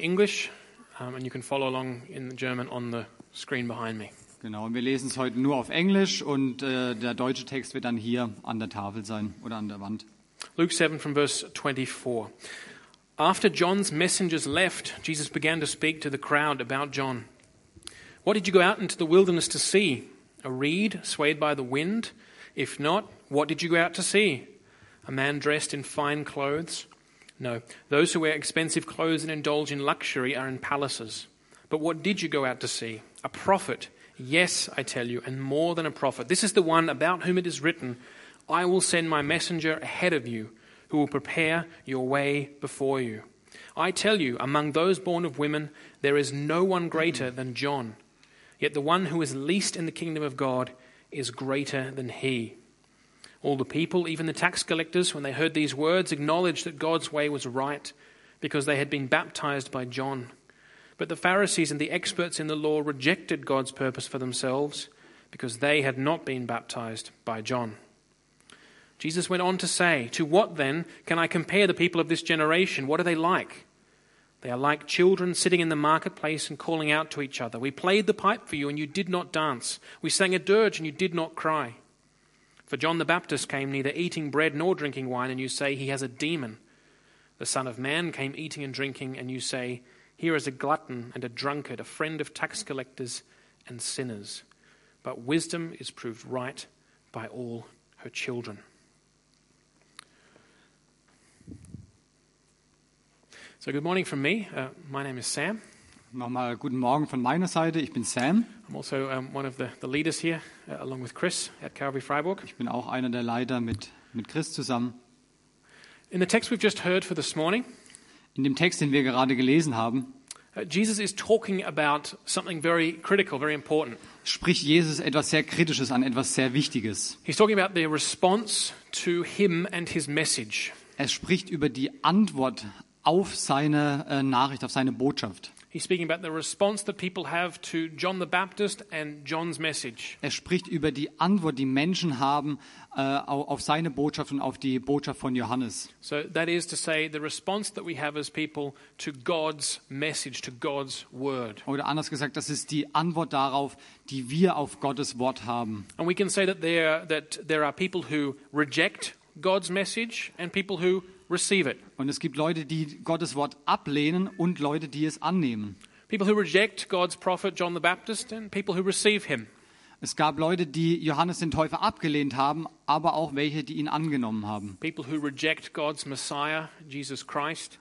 English, um, and you can follow along in German on the screen behind me. Genau, und wir lesen es heute nur auf Englisch und äh, der deutsche Text wird dann hier an der Tafel sein oder an der Wand. Luke 7 from verse 24. After John's messengers left, Jesus began to speak to the crowd about John. What did you go out into the wilderness to see? A reed swayed by the wind? If not, what did you go out to see? A man dressed in fine clothes? No, those who wear expensive clothes and indulge in luxury are in palaces. But what did you go out to see? A prophet. Yes, I tell you, and more than a prophet. This is the one about whom it is written, I will send my messenger ahead of you, who will prepare your way before you. I tell you, among those born of women, there is no one greater than John. Yet the one who is least in the kingdom of God is greater than he. All the people, even the tax collectors, when they heard these words, acknowledged that God's way was right, because they had been baptized by John. But the Pharisees and the experts in the law rejected God's purpose for themselves, because they had not been baptized by John. Jesus went on to say, To what then can I compare the people of this generation? What are they like? They are like children sitting in the marketplace and calling out to each other. We played the pipe for you, and you did not dance. We sang a dirge, and you did not cry. For John the Baptist came neither eating bread nor drinking wine, and you say he has a demon. The Son of Man came eating and drinking, and you say, Here is a glutton and a drunkard, a friend of tax collectors and sinners. But wisdom is proved right by all her children. So, good morning from me. Uh, my name is Sam. Nochmal guten Morgen von meiner Seite. Ich bin Sam. I'm also um, one of the, the leaders here, uh, along with Chris at Calvary Freiburg. Ich bin auch einer der Leiter mit, mit Chris zusammen. In the text we've just heard for this morning, In dem Text, den wir gerade gelesen haben, uh, Jesus is talking about something very critical, very important. spricht Jesus etwas sehr Kritisches an, etwas sehr Wichtiges. He's talking about the response to him and his message. Er spricht über die Antwort auf seine äh, Nachricht, auf seine Botschaft. He's speaking about the response that people have to John the Baptist and John's message. Er spricht über die Antwort, die Menschen haben äh, auf seine Botschaft und auf die Botschaft von Johannes. So that is to say, the response that we have as people to God's message, to God's word. Oder anders gesagt, das ist die Antwort darauf, die wir auf Gottes Wort haben. And we can say that there, that there are people who reject God's message and people who receive it. Und es gibt Leute, die Gottes Wort ablehnen und Leute, die es annehmen. People who reject God's prophet John the Baptist and people who receive him. Es gab Leute, die Johannes den Täufer abgelehnt haben, aber auch welche, die ihn angenommen haben. People who reject God's Messiah, Jesus Christ,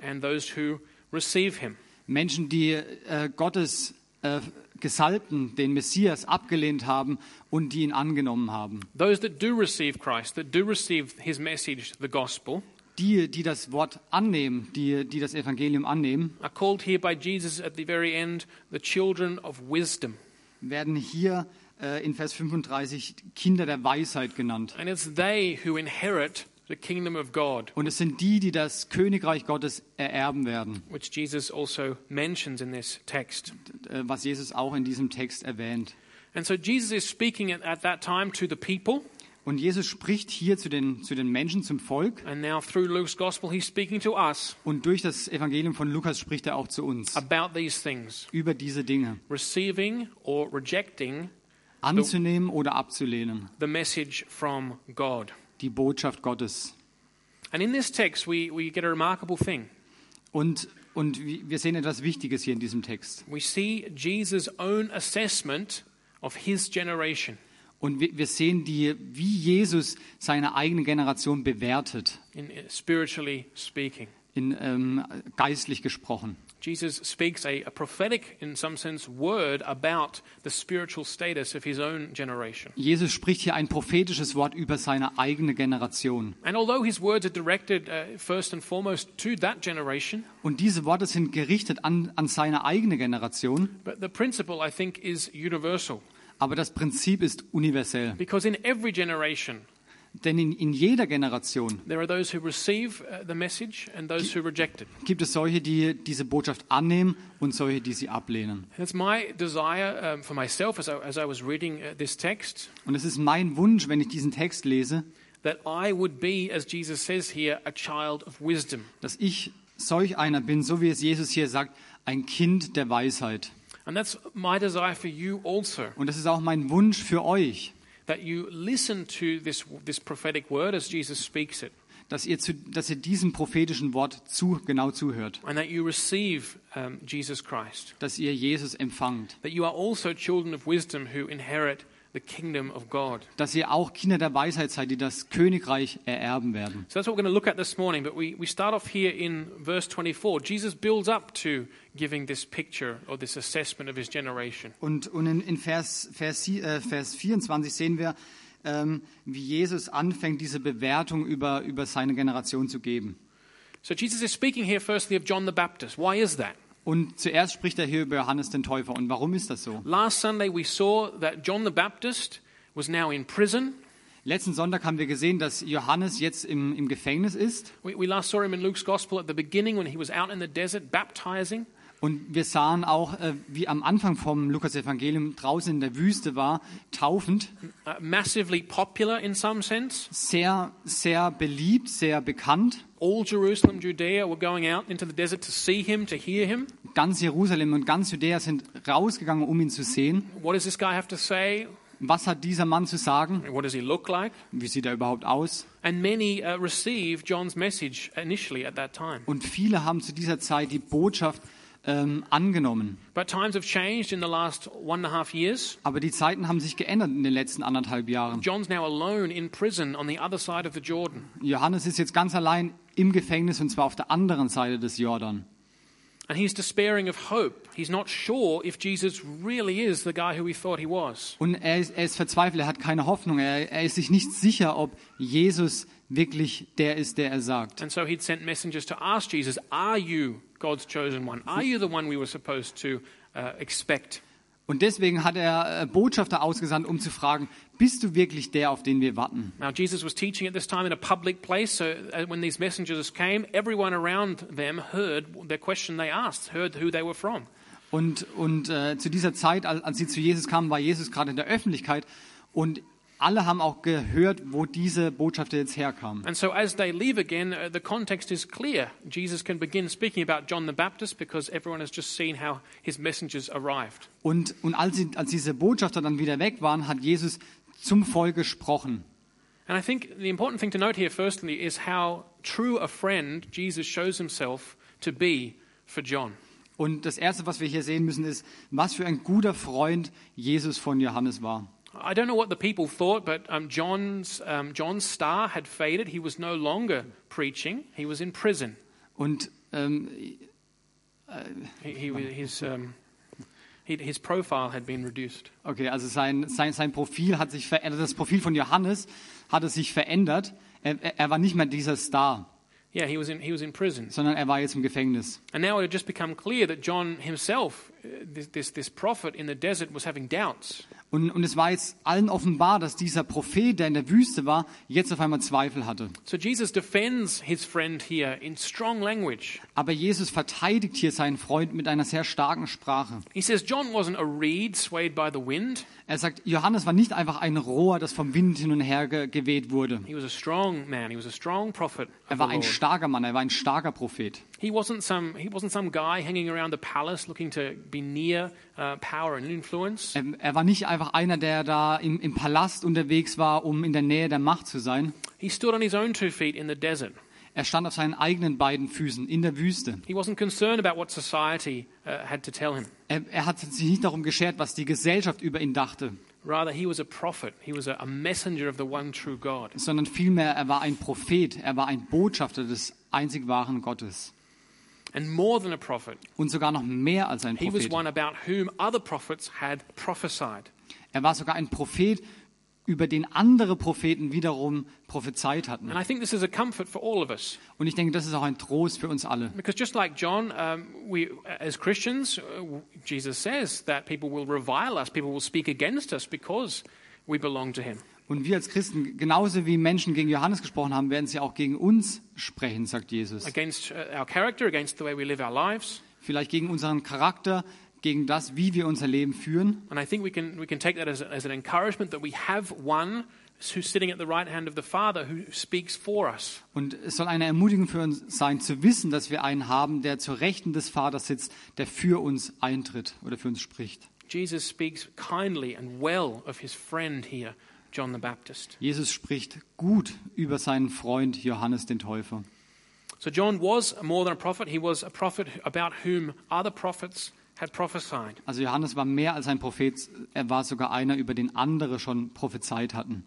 and those who receive him. Menschen, die äh, Gottes äh, Gesalbten, den Messias, abgelehnt haben und die ihn angenommen haben. Those that do receive Christ, that do receive his message, the gospel, Die, die das Wort annehmen, die, die das Evangelium annehmen, are called here by Jesus at the very end the children of wisdom. werden hier äh, in Vers 35 Kinder der Weisheit genannt. And it's they who inherit the kingdom of God, Und es sind die, die das Königreich Gottes ererben werden, which Jesus also mentions in this text. äh, was Jesus auch in diesem Text erwähnt. And so Jesus is speaking at, at that time to the people, Und Jesus spricht hier zu den, zu den Menschen, zum Volk. and now through Luke's gospel, he's speaking to us Und durch das Evangelium von Lukas spricht er auch zu uns about these things über diese Dinge. receiving or rejecting Anzunehmen oder abzulehnen. the message from God. Die Botschaft Gottes. And in this text, we, we get a remarkable thing. Und, und wir sehen etwas Wichtiges hier in diesem Text. We see Jesus' own assessment of his generation. Und wir, sehen, die, wie Jesus seine eigene Generation bewertet, in, spiritually speaking. in, ähm, geistlich gesprochen. Jesus speaks a, a prophetic, in some sense, word about the spiritual status of his own generation. Jesus spricht hier ein prophetisches Wort über seine eigene Generation. And although his words are directed uh, first and foremost to that generation, Und diese Worte sind gerichtet an, an seine eigene Generation, but the principle, I think, is universal. Aber das Prinzip ist universell. Because in every generation, Denn in, in jeder Generation there are those who receive uh, the message and those who reject it. gibt es solche, die diese Botschaft annehmen und solche, die sie ablehnen. Und es ist mein Wunsch, wenn ich diesen Text lese, dass ich solch einer bin, so wie es Jesus hier sagt, ein Kind der Weisheit. And that's my desire for you also, Und das ist auch mein Wunsch für euch, that you listen to this, this prophetic word as Jesus speaks it, dass ihr, zu, dass ihr diesem prophetischen Wort zu, genau zuhört, and that you receive um, Jesus Christ, dass ihr Jesus empfangt, that you are also children of wisdom who inherit the kingdom of God. dass ihr auch Kinder der Weisheit seid, die das Königreich ererben werden. So that's what we're going to look at this morning. But we, we start off here in verse 24. Jesus builds up to giving this picture or this assessment of his generation. Und, und in, in Vers, Vers, äh, Vers 24 sehen wir, ähm, wie Jesus anfängt, diese Bewertung über, über seine Generation zu geben. So Jesus is speaking here firstly of John the Baptist. Why is that? Und zuerst spricht er hier über Johannes den Täufer. Und warum ist das so? Last Sunday we saw that John the Baptist was now in prison. Letzten Sonntag haben wir gesehen, dass Johannes jetzt im, im Gefängnis ist. We, we last saw him in Luke's Gospel at the beginning when he was out in the desert baptizing. Und wir sahen auch, äh, wie am Anfang vom Lukas-Evangelium draußen in der Wüste war, taufend. Uh, massively popular in some sense. Sehr, sehr beliebt, sehr bekannt. All Jerusalem, Judea were going out into the desert to see him, to hear him. Ganz Jerusalem und ganz Judäa sind rausgegangen, um ihn zu sehen. What does this guy have to say? Was hat dieser Mann zu sagen? What does he look like? Wie sieht er überhaupt aus? And many uh, received John's message initially at that time. Und viele haben zu dieser Zeit die Botschaft ähm, angenommen. But times have changed in the last one and a half years. Aber die Zeiten haben sich geändert in den letzten anderthalb Jahren. John's now alone in prison on the other side of the Jordan. Johannes ist jetzt ganz allein im Gefängnis und zwar auf der anderen Seite des Jordan. And he's despairing of hope. He's not sure if Jesus really is the guy who he thought he was. Und er ist, er ist verzweifelt, er hat keine Hoffnung, er, er ist sich nicht sicher, ob Jesus wirklich der ist, der er sagt. And so he'd sent messengers to ask Jesus, Are you God's chosen one? Are you the one we were supposed to uh, expect? Und deswegen hat er äh, Botschafter ausgesandt, um zu fragen, bist du wirklich der, auf den wir warten? Now, Jesus was teaching at this time in a public place, so uh, when these messengers came, everyone around them heard the question they asked, heard who they were from. Und, und äh, zu dieser Zeit, als, als sie zu Jesus kamen, war Jesus gerade in der Öffentlichkeit und alle haben auch gehört, wo diese Botschafter jetzt herkamen. And so, as they leave again, uh, the context is clear. Jesus can begin speaking about John the Baptist because everyone has just seen how his messengers arrived. Und, und als, sie, als diese Botschafter dann wieder weg waren, hat Jesus zum Volk gesprochen. And I think the important thing to note here, firstly, is how true a friend Jesus shows himself to be for John. Und das Erste, was wir hier sehen müssen, ist, was für ein guter Freund Jesus von Johannes war. I don't know what the people thought, but um, John's, um, John's star had faded. He was no longer preaching, he was in prison. Und ähm, He, he, his, um, he, his profile had been reduced. okay, also sein, sein, sein Profil hat sich verändert. Das Profil von Johannes hatte sich verändert. Er, er er war nicht mehr dieser Star, Yeah, he was in, he was in prison. sondern er war jetzt im Gefängnis. And now it had just become clear that John himself, this, this, prophet in the desert, was having doubts. Und, und es war jetzt allen offenbar, dass dieser Prophet, der in der Wüste war, jetzt auf einmal Zweifel hatte. So Jesus defends his friend here in strong language. Aber Jesus verteidigt hier seinen Freund mit einer sehr starken Sprache. He says John wasn't a reed swayed by the wind. Er sagt, Johannes war nicht einfach ein Rohr, das vom Wind hin und her ge geweht wurde. He was a strong man. He was a strong prophet. Er war ein starker Mann, er war ein starker Prophet. He wasn't some he wasn't some guy hanging around the palace looking to be near uh, power and influence. Er, er war nicht einfach einer, der da im, im Palast unterwegs war, um in der Nähe der Macht zu sein. He stood on his own two feet in the desert. Er stand auf seinen eigenen beiden Füßen in der Wüste. He wasn't concerned about what society uh, had to tell him. Er, er hat sich nicht darum geschert, was die Gesellschaft über ihn dachte, Rather, he was a prophet. He was a, a messenger of the one true God. sondern vielmehr, er war ein Prophet, er war ein Botschafter des einzig wahren Gottes. And more than a prophet, Und sogar noch mehr als ein he was one about whom other prophets had prophesied. Er war sogar ein Prophet, über den andere Propheten wiederum prophezeit hatten. And I think this is a comfort for all of us. Und ich denke, das ist auch ein Trost für uns alle. Because just like John, um, we, as Christians, uh, Jesus says that people will revile us, people will speak against us because we belong to him. Und wir als Christen, genauso wie Menschen gegen Johannes gesprochen haben, werden sie auch gegen uns sprechen, sagt Jesus. Against uh, our character, against the way we live our lives. Vielleicht gegen unseren Charakter, gegen das, wie wir unser Leben führen. And I think we can, we can take that as, as an encouragement that we have one who's sitting at the right hand of the Father who speaks for us. Und es soll eine Ermutigung für uns sein, zu wissen, dass wir einen haben, der zur Rechten des Vaters sitzt, der für uns eintritt oder für uns spricht. Jesus speaks kindly and well of his friend here, John the Baptist. Jesus spricht gut über seinen Freund Johannes den Täufer. So John was more than a prophet, he was a prophet about whom other prophets had prophesied. Also Johannes war mehr als ein Prophet, er war sogar einer, über den andere schon prophezeit hatten.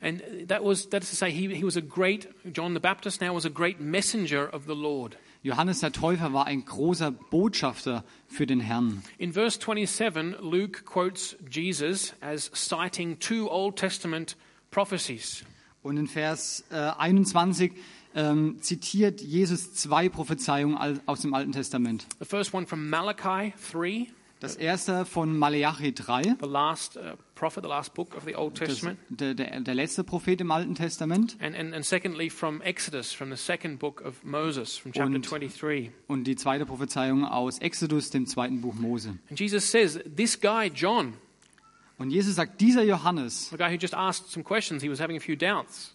And that was that is to say he, he was a great John the Baptist now was a great messenger of the Lord. Johannes der Täufer war ein großer Botschafter für den Herrn. In verse 27, Luke quotes Jesus as citing two Old Testament prophecies. Und in Vers äh, 21 ähm, zitiert Jesus zwei Prophezeiungen aus dem Alten Testament. The first one from Malachi 3, Das erste von Maleachi 3, the last uh, prophet, the last book of the Old das, Testament. der, der, der letzte Prophet im Alten Testament. And, and, and secondly, from Exodus, from the second book of Moses, from chapter Und- 23. Und die zweite Prophezeiung aus Exodus, dem zweiten Buch Mose. And Jesus says, This guy, John, Und Jesus sagt, dieser Johannes,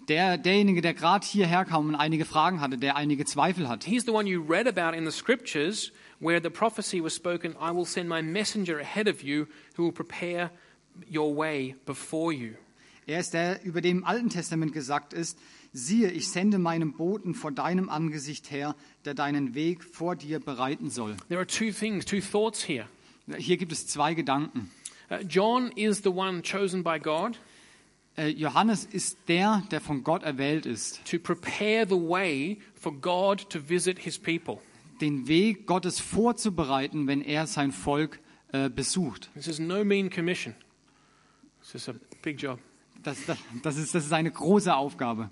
der, derjenige, der gerade hierher kam und einige Fragen hatte, der einige Zweifel hat, He's the one you read about in the scriptures where the prophecy was spoken I will send my messenger ahead of you who will prepare your way before you. er ist der, über dem im Alten Testament gesagt ist, siehe, ich sende meinen Boten vor deinem Angesicht her, der deinen Weg vor dir bereiten soll. There are two things, two thoughts here. Hier gibt es zwei Gedanken. Uh, John is the one chosen by God Äh, Johannes ist der, der von Gott erwählt ist, to prepare the way for God to visit his people. den Weg Gottes vorzubereiten, wenn er sein Volk äh, besucht. This is no mean commission. This is a big job. Das, das, das, ist, das ist eine große Aufgabe.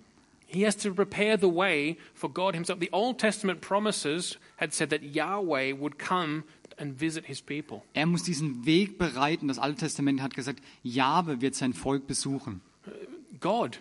He has to prepare the way for God himself. The Old Testament promises had said that Yahweh would come and visit his people. Er muss diesen Weg bereiten. Das Alte Testament hat gesagt, Jahwe wird sein Volk besuchen. God.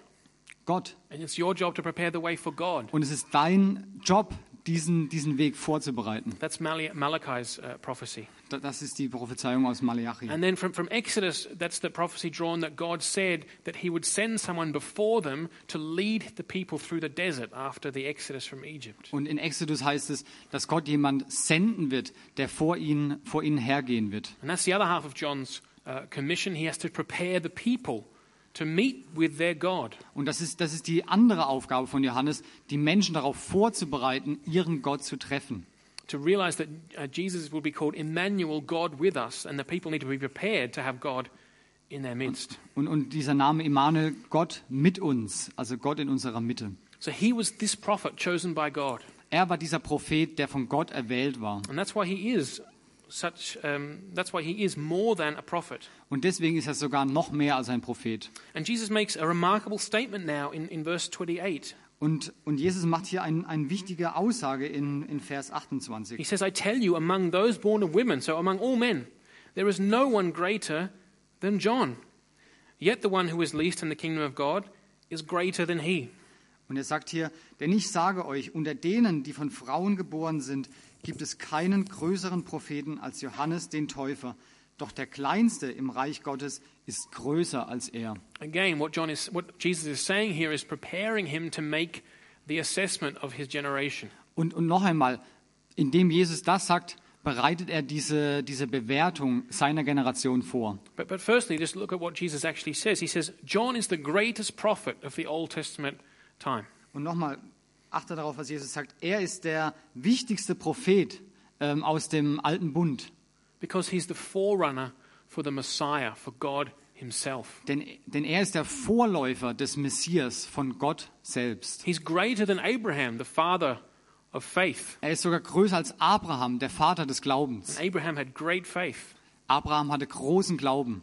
Gott. And it's your job to prepare the way for God. Und es ist dein Job, diesen, diesen Weg vorzubereiten. That's Malachi's uh, prophecy. Da- Das ist die Prophezeiung aus Malachi. And then from, from Exodus, that's the prophecy drawn that God said that he would send someone before them to lead the people through the desert after the Exodus from Egypt. Und in Exodus heißt es, dass Gott jemand senden wird, der vor ihnen, vor ihnen hergehen wird. And that's the other half of John's uh, commission. He has to prepare the people to meet with their God. Und das ist, das ist die andere Aufgabe von Johannes, die Menschen darauf vorzubereiten, ihren Gott zu treffen. To realize that uh, Jesus will be called Emmanuel, God with us, and the people need to be prepared to have God in their midst. Und, und dieser Name Immanuel, Gott mit uns, also Gott in unserer Mitte. So he was this prophet chosen by God. Er war dieser Prophet, der von Gott erwählt war. And that's why he is such, um, that's why he is more than a prophet. Und deswegen ist er sogar noch mehr als ein Prophet. And Jesus makes a remarkable statement now in, in verse 28. Und, und Jesus macht hier ein, eine wichtige Aussage in, in Vers He 28. says, I tell you, among those born of women, so among all men, there is no one greater than John. Yet the one who is least in the kingdom of God is greater than he. Und er sagt hier, denn ich sage euch, unter denen, die von Frauen geboren sind, gibt es keinen größeren Propheten als Johannes den Täufer. Doch der Kleinste im Reich Gottes ist größer als er. Again, what, John is, what Jesus is saying here is preparing him to make the assessment of his generation. Und, und noch einmal, indem Jesus das sagt, bereitet er diese, diese Bewertung seiner Generation vor. But, but firstly, just look at what Jesus actually says. He says, John is the greatest prophet of the Old Testament time. Und nochmal, achte darauf, was Jesus sagt. Er ist der wichtigste Prophet ähm, aus dem alten Bund. Because he's the forerunner for the Messiah, for God himself. Denn, denn er ist der Vorläufer des Messias von Gott selbst. He's greater than Abraham, the father of faith. Er ist sogar größer als Abraham, der Vater des Glaubens. And Abraham had great faith. Abraham hatte großen Glauben.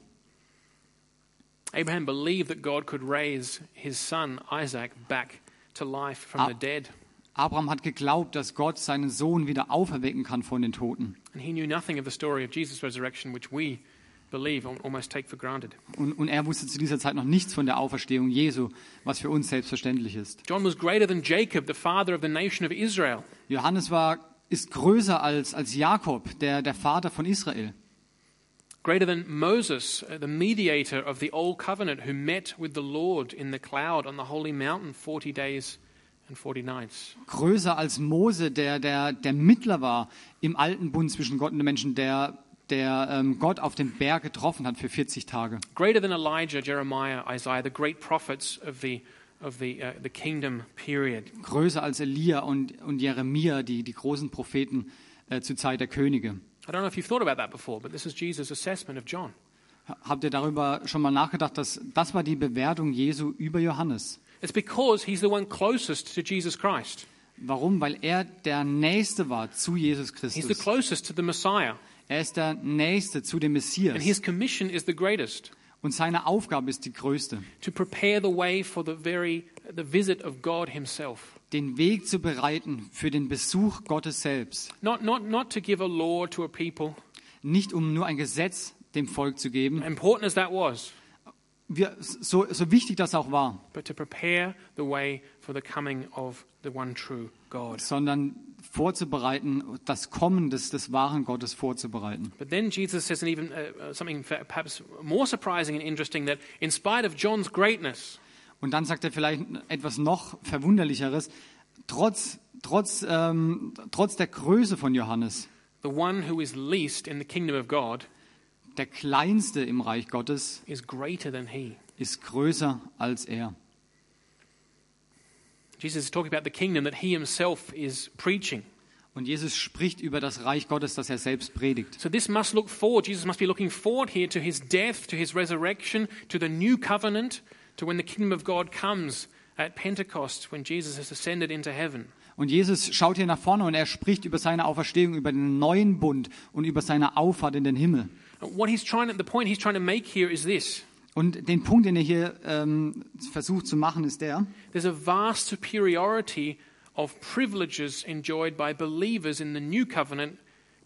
Abraham believed that God could raise his son Isaac back to life from the dead. Abraham hat geglaubt, dass Gott seinen Sohn wieder auferwecken kann von den Toten. And he knew nothing of the story of Jesus' resurrection, which we believe, al- almost take for granted. Und, und er wusste zu dieser Zeit noch nichts von der Auferstehung Jesu, was für uns selbstverständlich ist. John was greater than Jacob, the father of the nation of Israel. Johannes war, ist größer als, als Jakob, der, der Vater von Israel. Greater than Moses, uh, the mediator of the old covenant, who met with the Lord in the cloud on the holy mountain 40 days and 40 nights. Größer als Mose, der, der, der Mittler war im alten Bund zwischen Gott und den Menschen, der, der ähm, Gott auf dem Berg getroffen hat für 40 Tage. Greater than Elijah, Jeremiah, Isaiah, the great prophets of the, of the, uh, the kingdom period. Größer als Elia und, und Jeremia, die, die großen Propheten äh, zur Zeit der Könige. I don't know if you've thought about that before, but this is Jesus' assessment of John. Habt ihr darüber schon mal nachgedacht, dass das war die Bewertung Jesu über Johannes? It's because he's the one closest to Jesus Christ. Warum? Weil er der Nächste war zu Jesus He's the Christus. closest to the Messiah. Er ist der Nächste zu dem And Messias. his commission is the greatest Und seine Aufgabe ist die größte, to prepare the way for the very the visit of God himself. Den Weg zu bereiten für den Besuch Gottes selbst. Not, not, not to give a law to a people, Nicht um nur ein Gesetz dem Volk zu geben, important as that was, wir, so, so wichtig das auch war, but to prepare the way for the coming of the one true God. sondern vorzubereiten, das Kommen des, des wahren Gottes vorzubereiten. But then Jesus says, and even uh, uh, something perhaps more surprising and interesting, that in spite of John's greatness, Und dann sagt er vielleicht etwas noch Verwunderlicheres, trotz, trotz, ähm, trotz der Größe von Johannes, the one who is least in the kingdom of God der Kleinste im Reich Gottes is greater than he. ist größer als er. Jesus is talking about the kingdom that he himself is preaching. Und Jesus spricht über das Reich Gottes, das er selbst predigt. So this must look forward. Jesus must be looking forward here to his death, to his resurrection, to the new covenant, to when the kingdom of God comes at Pentecost, when Jesus has ascended into heaven. Und Jesus schaut hier nach vorne und er spricht über seine Auferstehung, über den neuen Bund und über seine Auffahrt in den Himmel. What he's trying to, the point he's trying to make here is this. Und den Punkt, den er hier ähm, versucht zu machen, ist der, There's a vast superiority of privileges enjoyed by believers in the new covenant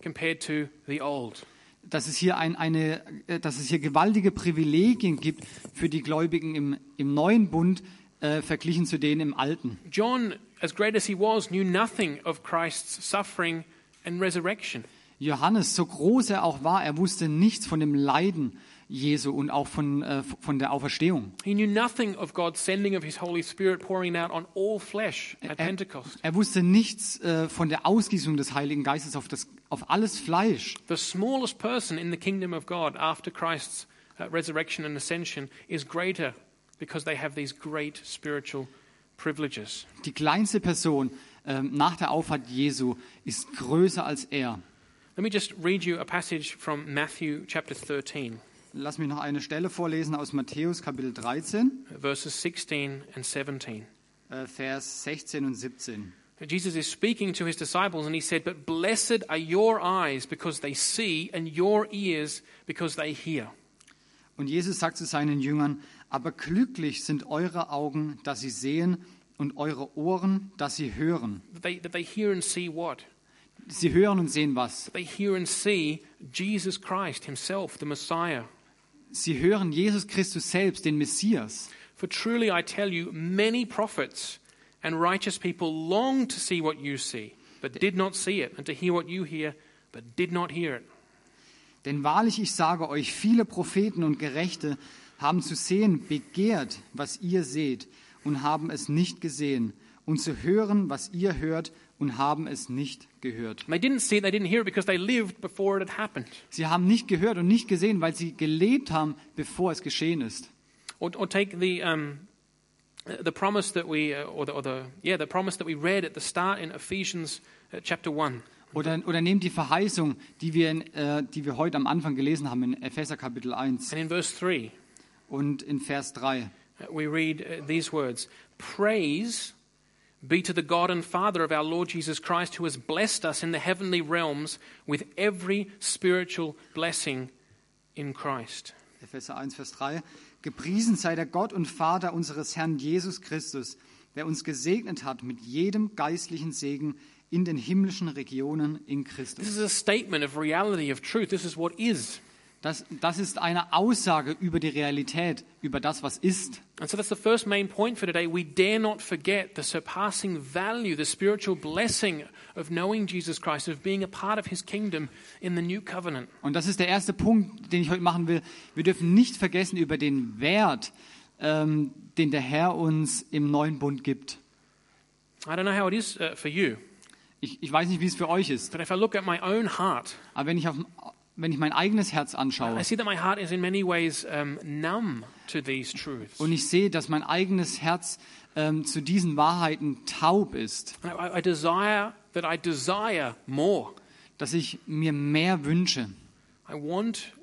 compared to the old. Dass es hier, ein, eine, äh, dass es hier gewaltige Privilegien gibt für die Gläubigen im, im neuen Bund äh, verglichen zu denen im alten. John, as great as he was, knew nothing of Christ's suffering and resurrection. Johannes, so groß er auch war, er wusste nichts von dem Leiden Jesu und auch von, äh, von der Auferstehung. He knew nothing of God's sending of his Holy Spirit pouring out on all flesh at Er, Pentecost. er wusste nichts äh, von der Ausgießung des Heiligen Geistes auf, das, auf alles Fleisch. The smallest person in the kingdom of God after Christ's uh, resurrection and ascension is greater because they have these great spiritual privileges. Die kleinste Person ähm, nach der Auffahrt Jesu ist größer als er. Let me just read you a passage from Matthew chapter 13, Lass mich noch eine Stelle vorlesen aus Matthäus Kapitel 13, verses 16 and 17. äh, Vers 16 und 17. Jesus is speaking to his disciples and he said, But blessed are your eyes because they see, and your ears because they hear. Und Jesus sagt zu seinen Jüngern, aber glücklich sind eure Augen, dass sie sehen, und eure Ohren, dass sie hören. That they, that they hear and see what? Sie hören und sehen was? They hear and see Jesus Christ himself, the Messiah. Sie hören Jesus Christus selbst, den Messias. For truly I tell you, many prophets and righteous people long to see what you see, but did not see it, and to hear what you hear, but did not hear it. Denn wahrlich, ich sage euch, viele Propheten und Gerechte haben zu sehen begehrt, was ihr seht, und haben es nicht gesehen, und zu hören, was ihr hört, und haben es nicht gehört. And they didn't see it, they didn't hear it because they lived before it had happened. Sie haben nicht gehört und nicht gesehen, weil sie gelebt haben, bevor es geschehen ist. Or, or take the, um, the promise that we, uh, or, the, or the, yeah, the promise that we read at the start in Ephesians uh, chapter 1. Oder, oder nehmt die Verheißung, die wir, in, äh, die wir heute am Anfang gelesen haben in Epheser Kapitel 1 And in verse 3, und in Vers 3. uh, we read these words Praise be to the God and Father of our Lord Jesus Christ, who has blessed us in the heavenly realms with every spiritual blessing in Christ. Epheser 1, Vers 3. Gepriesen sei der Gott und Vater unseres Herrn Jesus Christus, der uns gesegnet hat mit jedem geistlichen Segen in den himmlischen Regionen in Christus. This is a statement of reality, of truth. This is what is. Das, das ist eine Aussage über die Realität, über das, was ist. And so that's the first main point for today. We dare not forget the surpassing value, the spiritual blessing of knowing Jesus Christ, of being a part of his kingdom in the new covenant. Und das ist der erste Punkt, den ich heute machen will. Wir dürfen nicht vergessen über den Wert, ähm, den der Herr uns im neuen Bund gibt. I don't know how it is uh, for you, Ich, ich weiß nicht, wie es für euch ist, but if I look at my own heart, aber wenn ich, auf, wenn ich mein eigenes Herz anschaue ways um, und ich sehe, dass mein eigenes Herz ähm, zu diesen Wahrheiten taub ist, I, I- I desire that I desire more. dass ich mir mehr wünsche. I want,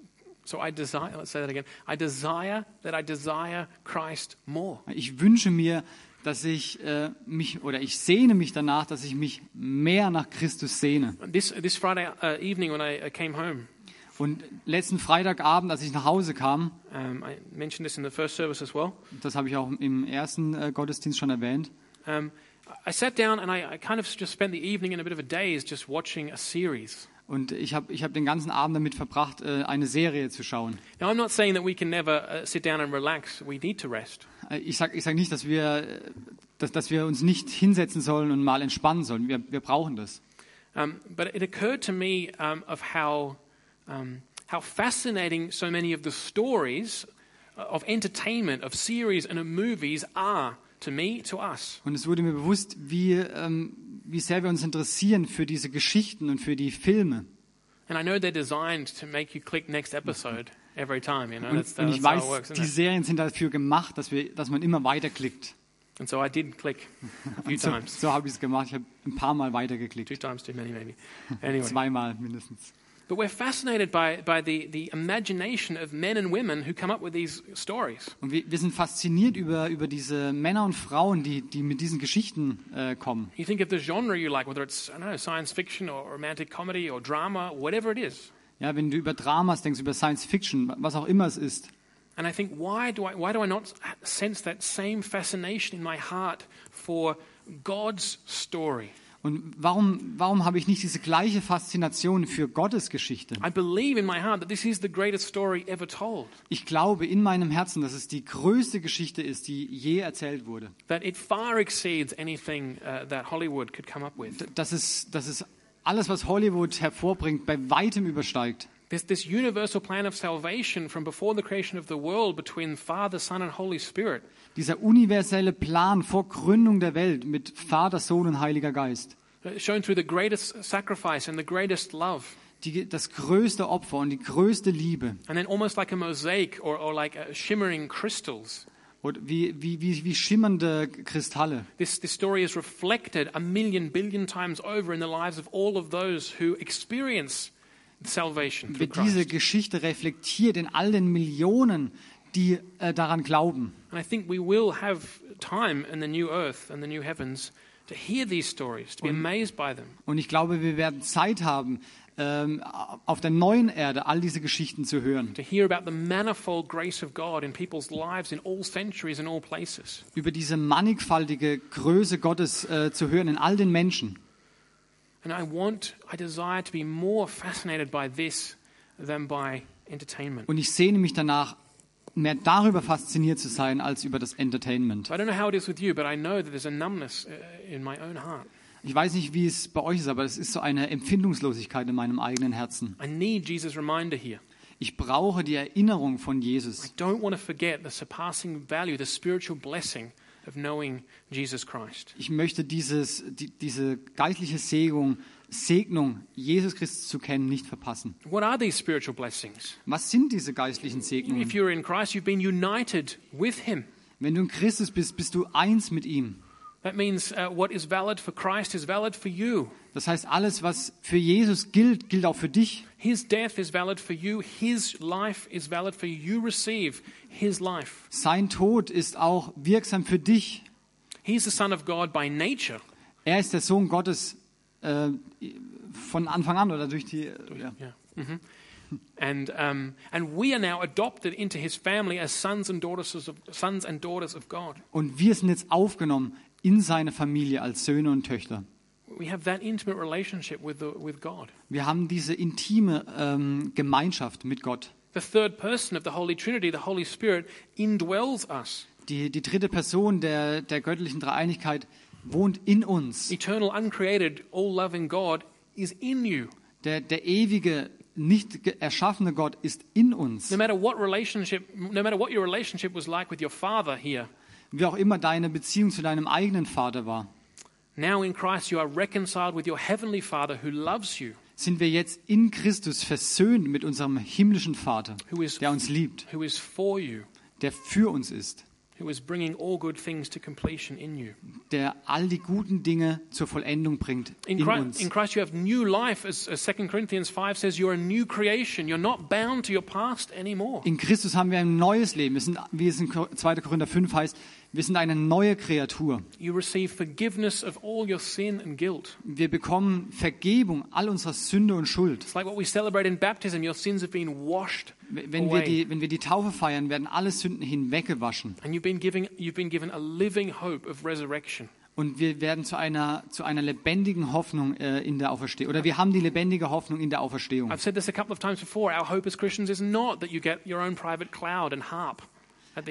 so I desire, let's say that again. I desire that I desire Christ more. Ich wünsche mir, dass ich äh, mich oder ich sehne mich danach, dass ich mich mehr nach Christus sehne. This, this Friday uh, evening when I uh, came home, Und letzten Freitagabend, als ich nach Hause kam, um, I mentioned this in the first service as well. das habe ich auch im ersten äh, Gottesdienst schon erwähnt, Um, I sat down and I, I kind of just spent the evening in a bit of a daze just watching a series. und ich habe ich hab den ganzen Abend damit verbracht, äh, eine Serie zu schauen. Now, I'm not saying that we can never uh, sit down and relax. We need to rest. Äh, Ich sage ich sag nicht, dass wir, äh, dass, dass wir uns nicht hinsetzen sollen und mal entspannen sollen. Wir, wir brauchen das. Um, but it occurred to me um, of how, um, how fascinating so many of the stories of entertainment, of series and of movies are to me, to us. Und es wurde mir bewusst, wie, ähm, wie sehr wir uns interessieren für diese Geschichten und für die Filme. And I know they're designed to make you click next episode every time. You know, Und, that's, und that's ich weiß, works. die? Serien sind dafür gemacht, dass, wir, dass man immer weiterklickt. And so I did click a few Und so times. so habe ich es gemacht. Ich habe ein paar Mal Two weitergeklickt. times too many, maybe. Anyway. Zweimal mindestens. But we're fascinated by, by the, the imagination of men and women who come up with these stories. Und wir, wir sind fasziniert über, über diese Männer und Frauen, die, die mit diesen Geschichten äh, kommen. You think of the genre you like, whether it's, I don't know, science fiction or romantic comedy or drama, whatever it is. Ja, wenn du über Dramas denkst, über Science Fiction, was auch immer es ist. And I think, why do I, why do I not sense that same fascination in my heart for God's story? Und warum, warum habe ich nicht diese gleiche Faszination für Gottes Geschichte? I believe in my heart that this is the greatest story ever told, Ich glaube in meinem Herzen, dass es die größte Geschichte ist, die je erzählt wurde. that it far exceeds anything uh, that Hollywood could come up with. Dass es, dass es alles, was Hollywood hervorbringt, bei weitem übersteigt. This, this universal plan of salvation from before the creation of the world between Father, Son, and Holy Spirit. Dieser universelle Plan vor Gründung der Welt mit Vater, Sohn und Heiliger Geist. Shown through the greatest sacrifice and the greatest love. Die, das größte Opfer und die größte Liebe. And then almost like a mosaic or, or like shimmering crystals. Und wie, wie, wie, wie schimmernde Kristalle. This, this story is reflected a million billion times over in the lives of all of those who experience salvation through Wird diese. Geschichte reflektiert in all den Millionen, die äh, daran glauben. And I think we will have time in the new earth and the new heavens to hear these stories, to be amazed by them. Und ich glaube, wir werden Zeit haben, ähm, auf der neuen Erde all diese Geschichten zu hören. to hear about the manifold grace of God in people's lives in all centuries and all places. Über diese mannigfaltige Größe Gottes äh, zu hören in all den Menschen. And I want, I desire to be more fascinated by this than by entertainment. Und ich sehne mich danach, mehr darüber fasziniert zu sein, als über das Entertainment. So I don't know how it is with you, but I know that there's a numbness uh, in my own heart. Ich weiß nicht, wie es bei euch ist, aber es ist so eine Empfindungslosigkeit in meinem eigenen Herzen. I. Ich brauche die Erinnerung von I Jesus. don't want to forget the surpassing value, the spiritual blessing of knowing Jesus Christ. Ich möchte dieses, die, diese geistliche Segnung, Segnung, Jesus Christus zu kennen, nicht verpassen. What are these spiritual blessings? Was sind diese geistlichen Segnungen? If you're in Christ, you've been united with Him. Wenn du in Christus bist, bist du eins mit ihm. That means uh, what is valid for Christ is valid for you. Das heißt, alles, was für Jesus gilt, gilt auch für dich. His death is valid for you. His life is valid for you. You receive His life. Sein Tod ist auch wirksam für dich. He's the Son of God by nature. Er ist der Sohn Gottes äh, von Anfang an oder durch die. Ja. Yeah. hmm And, um, and we are now adopted into His family as sons and daughters of, sons and daughters of God. Und wir sind jetzt aufgenommen in seine Familie als Söhne und Töchter. We have that intimate relationship with, the, with God. Wir haben diese intime ähm, Gemeinschaft mit Gott. The third person of the Holy Trinity, the Holy Spirit, indwells us. Die, die dritte Person der, der göttlichen Dreieinigkeit wohnt in uns. Eternal, uncreated, all loving God is in you. Der, der ewige, nicht erschaffene Gott ist in uns. No matter what relationship, no matter what your relationship was like with your father here, Wie auch immer deine Beziehung zu deinem eigenen Vater war, now in Christ you are reconciled with your heavenly Father who loves you, sind wir jetzt in Christus versöhnt mit unserem himmlischen Vater, is, der uns liebt, who is for you, der für uns ist, who is bringing all good things to completion in you. der all die guten Dinge zur Vollendung bringt In in Christ, uns. in Christ you have new life, as, as 2 Corinthians 5 says, you're a new creation. You're not bound to your past anymore. In Christus haben wir ein neues Leben. Wir sind, wie es in 2. Korinther 5 heißt, wir sind eine neue Kreatur. You receive forgiveness of all your sin and guilt. Wir bekommen Vergebung all unserer Sünde und Schuld. It's like what we celebrate in baptism. Your sins have been washed Wenn wir, die, wenn wir die Taufe feiern, werden alle Sünden hinweggewaschen. And you've been, giving, you've been given a living hope of resurrection. Und wir werden zu einer, zu einer lebendigen Hoffnung äh, in der Auferstehung. Oder wir haben die lebendige Hoffnung in der Auferstehung. I've said this a couple of times before. Our hope as Christians is not that you get your own private cloud and harp.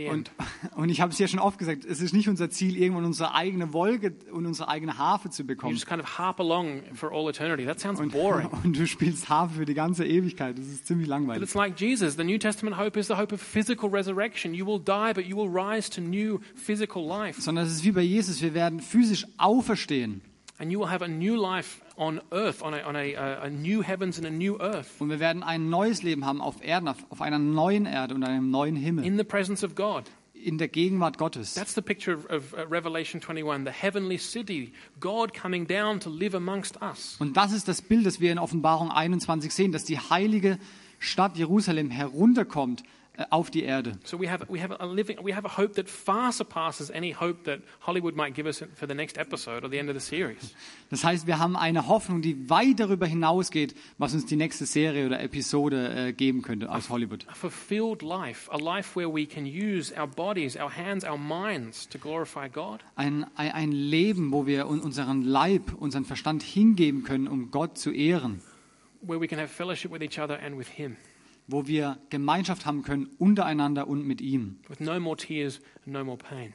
Und, und ich habe es ja schon oft gesagt, es ist nicht unser Ziel, irgendwann unsere eigene Wolke und unsere eigene Harfe zu You bekommen. just kind of harp along for all eternity. That sounds Und, boring. und du spielst Harfe für die ganze Ewigkeit. Das ist ziemlich But langweilig. it's like Jesus. The New Testament hope is the hope of physical resurrection. You will die, but you will rise to new physical life. Sondern es ist wie bei Jesus, wir werden physisch auferstehen. And you will have a new life on earth, on a, on a, uh, a new heavens and a new earth, Und wir werden ein neues Leben haben auf Erden, auf, auf einer neuen Erde und einem neuen Himmel. in the presence of God. In der Gegenwart Gottes. That's the picture of, of uh, Revelation 21, the heavenly city, God coming down to live amongst us. Und das ist das Bild, das wir in Offenbarung 21 sehen, dass die heilige Stadt Jerusalem herunterkommt auf die Erde. So we have, we, have a living, we have a hope that far surpasses any hope that Hollywood might give us for the next episode or the end of the series. Das heißt, wir haben eine Hoffnung, die weit darüber hinausgeht, was uns die nächste Serie oder Episode äh, geben könnte aus Hollywood. A fulfilled life, a life where we can use our bodies, our hands, our minds to glorify God. Ein, ein, ein Leben, wo wir un- unseren Leib, unseren Verstand hingeben können, um Gott zu ehren. where we can have fellowship with each other and with Him, Wo wir Gemeinschaft haben können untereinander und mit ihm. with no more tears and no more pain.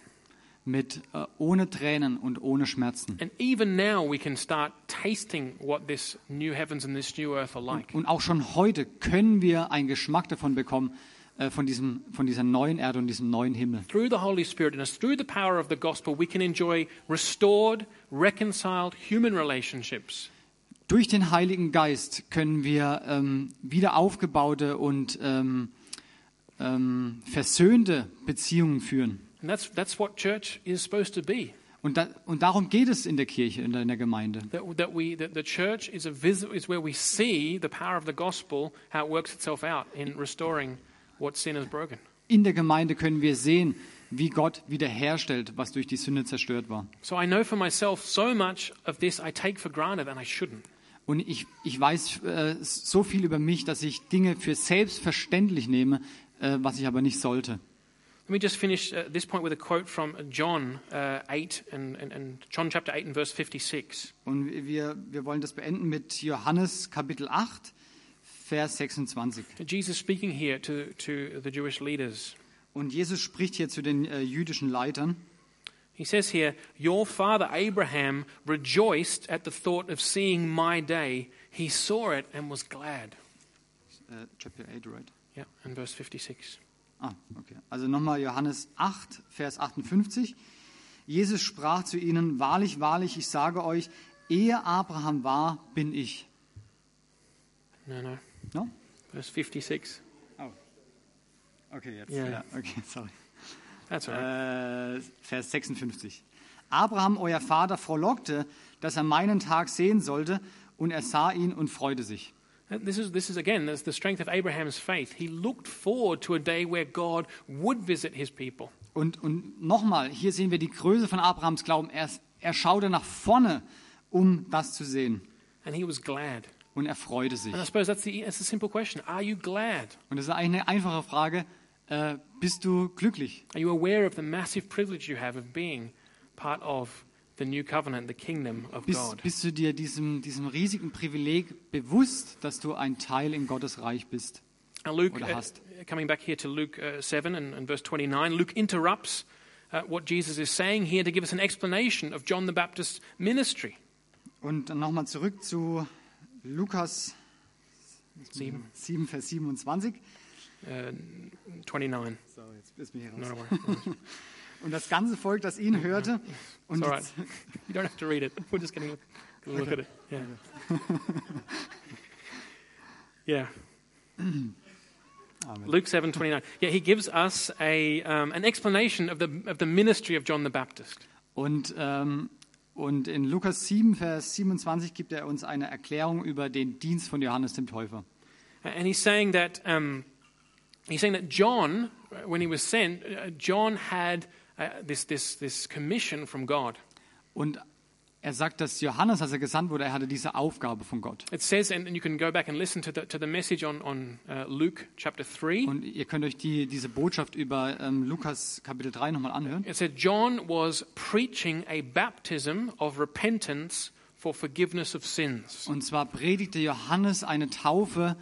Mit, äh, ohne Tränen und ohne Schmerzen. And even now, we can start tasting what this new heavens and this new earth are like. Und auch schon heute können wir einen Geschmack davon bekommen, äh, von, diesem, von dieser neuen Erde und diesem neuen Himmel. Through the Holy Spirit us, through the power of the gospel, we can enjoy restored, reconciled human relationships Durch den Heiligen Geist können wir ähm, wieder aufgebaute und ähm, ähm, versöhnte Beziehungen führen. And that's, that's what church is supposed to be. Und, da, und darum geht es in der Kirche, in der, in der Gemeinde. That, that, we, that the church is, a vis- is where we see the power of the gospel, how it works itself out in restoring what sin has broken. In der Gemeinde können wir sehen, wie Gott wiederherstellt, was durch die Sünde zerstört war. So I know for myself so much of this I take for granted and I shouldn't. Und ich, ich weiß äh, so viel über mich, dass ich Dinge für selbstverständlich nehme, äh, was ich aber nicht sollte. Let me just finish uh, this point with a quote from John uh, 8 and, and, and John chapter 8 and verse 56. Und wir, wir wollen das beenden mit Johannes Kapitel 8, Vers 26. Jesus speaking here to, to the Jewish leaders. Und Jesus spricht hier zu den äh, jüdischen Leitern. He says here, Your father Abraham rejoiced at the thought of seeing my day. He saw it and was glad. Äh, chapter 8, right? Yeah, and verse 56. Ah, okay. Also nochmal Johannes 8, Vers 58. Jesus sprach zu ihnen, wahrlich, wahrlich, ich sage euch, ehe Abraham war, bin ich. No, no. No? Verse 56. Okay, jetzt. Ja, Ja, okay, sorry. That's right. Äh, Vers 56. Abraham, euer Vater, frohlockte, dass er meinen Tag sehen sollte, und er sah ihn und freute sich. And This is, this is again this is the strength of Abraham's faith. He looked forward to a day where God would visit his people. Und, und nochmal, hier sehen wir die Größe von Abrahams Glauben. Er, er schaute nach vorne, um das zu sehen. And he was glad. Und er freute sich. And I suppose that's the, that's the simple question. Are you glad? Und das ist eigentlich eine einfache Frage. Äh, bist du glücklich? Are you aware of the massive privilege you have of being part of the new covenant, the kingdom of Bist, God? bist du dir diesem, diesem riesigen Privileg bewusst, dass du ein Teil in Gottes Reich bist? Now, Luke, oder uh, hast. coming back here to Luke uh, 7 and, and verse 29, Luke interrupts uh, what Jesus is saying here to give us an explanation of John the Baptist's ministry. Und dann nochmal zurück zu Lukas 7, 7, Vers 27. Uh, 29. So, jetzt ist mir hier No, don't worry. Und das ganze Volk, das ihn hörte, und It's all right. You don't have to read it. We're just getting a look at it. Yeah. yeah. Luke seven twenty nine. Yeah, he gives us a um, an explanation of the of the ministry of John the Baptist. Und, ähm, und in Lukas 7, Vers 27 gibt er uns eine Erklärung über den Dienst von Johannes dem Täufer. And he's saying that um, he's saying that John, when he was sent, uh, John had uh, this this this commission from God. Und er sagt, dass Johannes, als er gesandt wurde, er hatte diese Aufgabe von Gott. It says, and you can go back and listen to the to the message on on uh, Luke chapter three. Und ihr könnt euch die, diese Botschaft über ähm, Lukas Kapitel 3 nochmal anhören. It said John was preaching a baptism of repentance for forgiveness of sins. Und zwar predigte Johannes eine Taufe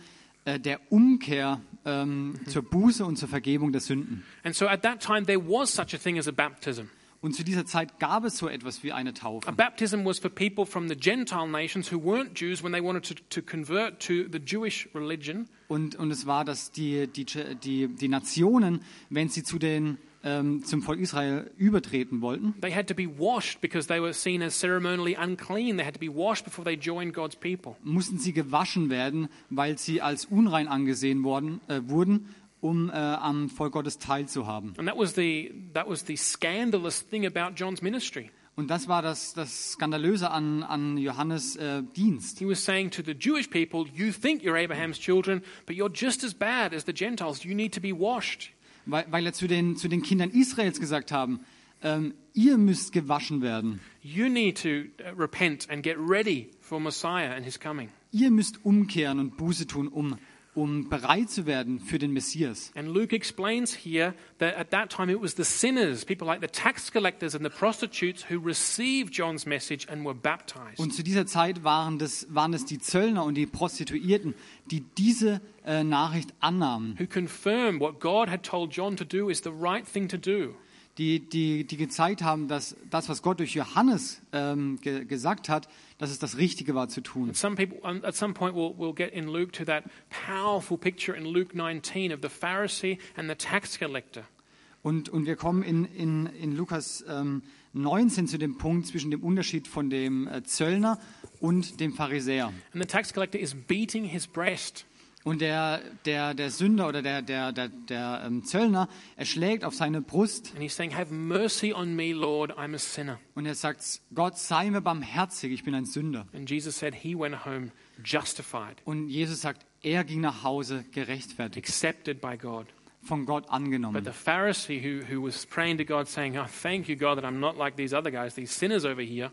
äh, der Umkehr ähm, zur Buße und zur Vergebung der Sünden. And so at that time there was such a thing as a baptism. Und zu dieser Zeit gab es so etwas wie eine A Taufe. baptism was for people from the Gentile nations who weren't Jews when they wanted to, to convert to the Jewish religion. Und, und es war, dass die, die, die, die Nationen, wenn sie zu den, ähm, zum Volk Israel übertreten wollten, They had to be washed because they were seen as ceremonially unclean. They had to be washed before they joined God's people. mussten sie gewaschen werden, weil sie als unrein angesehen worden, äh, wurden, um äh, am Volk Gottes teilzuhaben. And that was the, that was the scandalous thing about John's ministry. Und das war das, das Skandalöse an, an Johannes äh, Dienst. He was saying to the Jewish people, You think you're Abraham's children, but you're just as bad as the Gentiles. You need to be washed. Weil, weil er zu den, zu den Kindern Israels gesagt haben, ähm, ihr müsst gewaschen werden. You need to uh, repent and get ready for Messiah and his coming. Ihr müsst umkehren und Buße tun, um, um bereit zu werden für den Messias. And Luke explains here that at that time it was the sinners, people like the tax collectors and the prostitutes, who received John's message and were baptized. Und zu dieser Zeit waren das, waren es die Zöllner und die Prostituierten, die diese äh, Nachricht annahmen, Who confirmed what God had told John to do is the right thing to do. Die, die, die gezeigt haben, dass das, was Gott durch Johannes ähm, ge gesagt hat, dass es das Richtige war zu tun. And some people, at some point, we'll, we'll get in Luke to that powerful picture in Luke 19 of the Pharisee and the tax collector. Und, und wir kommen in, in, in Lukas ähm, 19 zu dem Punkt zwischen dem Unterschied von dem äh, Zöllner und dem Pharisäer. And the tax collector is beating his breast. Und der, der, der Sünder oder der, der, der, der ähm, Zöllner, er schlägt auf seine Brust And he's saying, Have mercy on me, Lord, I'm a sinner. und er sagt, Gott sei mir barmherzig, ich bin ein Sünder. And Jesus said he went home justified, Und Jesus sagt, er ging nach Hause gerechtfertigt, accepted by God. von Gott But angenommen. the Pharisee who, who was praying to God, saying, Oh, thank you, God, that I'm not like these other guys, these sinners over here,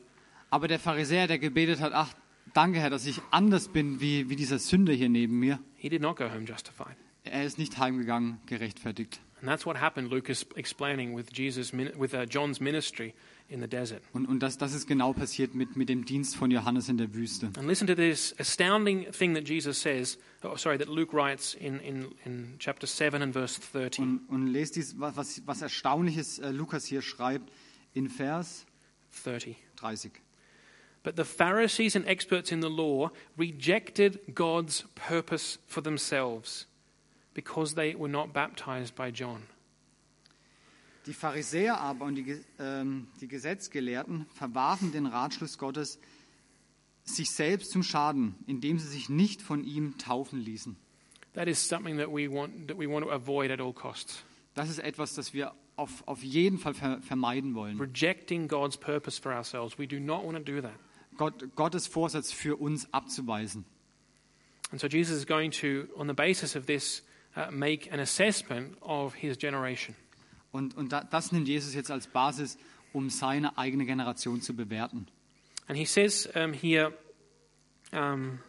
Aber der Pharisäer, der gebetet hat, ach, danke Herr, dass ich anders bin wie, wie dieser Sünder hier neben mir, he did not go home justified. er ist nicht heimgegangen gerechtfertigt. And that's what happened, Luke is explaining with, Jesus, with uh, John's ministry in the desert. Und, und das, das ist genau passiert mit, mit dem Dienst von Johannes in der Wüste. And listen to this astounding thing that Jesus says, oh, sorry, that Luke writes in, in, in chapter 7 and verse 30. Und, und lest dies, was, was, was Erstaunliches äh, Lukas hier schreibt in Vers 30. 30. But the Pharisees and experts in the law rejected God's purpose for themselves because they were not baptized by John. Die Pharisäer aber und die, ähm, die Gesetzgelehrten verwarfen den Ratschluss Gottes sich selbst zum Schaden, indem sie sich nicht von ihm taufen ließen. That is something that we want, that we want to avoid at all costs. Das ist etwas, das wir auf, auf jeden Fall ver vermeiden wollen. Rejecting God's purpose for ourselves. We do not want to do that. Gott, Gottes Vorsatz für uns abzuweisen. And so Jesus is going to, on the basis of this, uh, make an assessment of his generation. Und, und da, das nimmt Jesus jetzt als Basis, um seine eigene Generation zu bewerten. And he says um, here, um,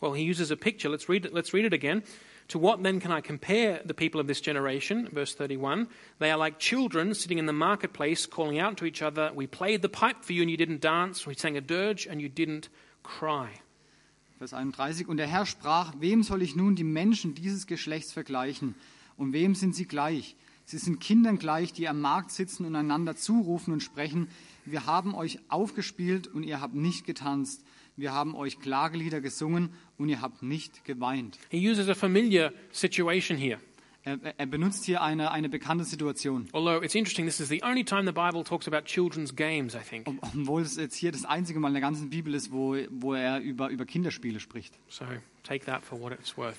well, he uses a picture. Let's read. Let's read it again. To what then can I compare the people of this generation? Verse 31. They are like children sitting in the marketplace, calling out to each other, We played the pipe for you and you didn't dance. We sang a dirge and you didn't cry. Vers 31. Und der Herr sprach, wem soll ich nun die Menschen dieses Geschlechts vergleichen? Und wem sind sie gleich? Sie sind Kindern gleich, die am Markt sitzen und einander zurufen und sprechen, wir haben euch aufgespielt und ihr habt nicht getanzt. Wir haben euch Klagelieder gesungen und ihr habt nicht geweint. He uses a familiar situation here. Er, er benutzt hier eine, eine bekannte Situation. Although it's interesting, this is the only time the Bible talks about children's games, I think. Ob- Obwohl es jetzt hier das einzige Mal in der ganzen Bibel ist, wo, wo er über, über Kinderspiele spricht. So take that for what it's worth.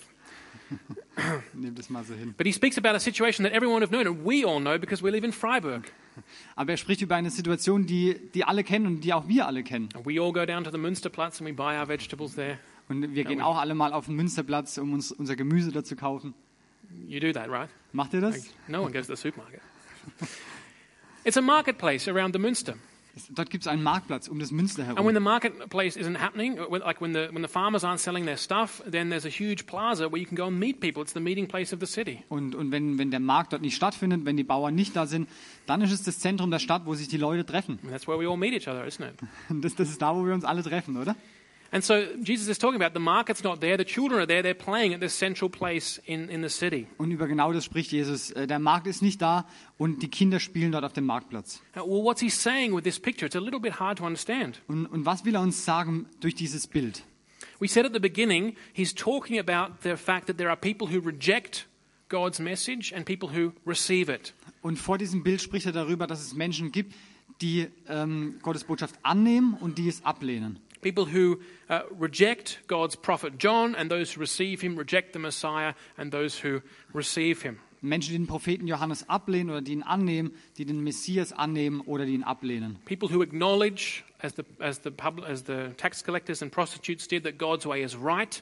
Nehmt es mal so hin. But he speaks about a situation that everyone have known, and we all know because we live in Freiburg. Aber er spricht über eine Situation, die, die alle kennen und die auch wir alle kennen. And we all go down to the Münsterplatz and we buy our vegetables there. Und wir gehen auch alle mal auf den Münsterplatz, um uns unser Gemüse dort zu kaufen. You do that, right? Macht ihr das? No one goes to the supermarket. it's a marketplace around the Münster. Dort gibt es einen Marktplatz um das Münster And when herum. the marketplace isn't happening, uh, like when the, when the farmers aren't selling their stuff, then there's a huge plaza where you can go and meet people. It's the meeting place of the city. Und, und wenn, wenn der Markt dort nicht stattfindet, wenn die Bauern nicht da sind, dann ist es das Zentrum der Stadt, wo sich die Leute treffen. And that's where we all meet each other, isn't it? Das, das ist da, wo wir uns alle treffen, oder? And so Jesus is talking about the market's not there, the children are there, they're playing at this central place in, in the city. Und über genau das spricht Jesus. Äh, Der Markt ist nicht da und die Kinder spielen dort auf dem Marktplatz. Uh, Well, what's he saying with this picture? It's a little bit hard to understand. Und, und was will er uns sagen durch dieses Bild? We said at the beginning, he's talking about the fact that there are people who reject God's message and people who receive it. Und vor diesem Bild spricht er darüber, dass es Menschen gibt, die ähm, Gottes Botschaft annehmen und die es ablehnen. People who uh, reject God's prophet John, and those who receive him reject the Messiah, and those who receive him. Menschen, die den Propheten Johannes ablehnen oder die ihn annehmen, die den Messias annehmen oder die ihn ablehnen. People who acknowledge, as the, as, the as the tax collectors and prostitutes did, that God's way is right,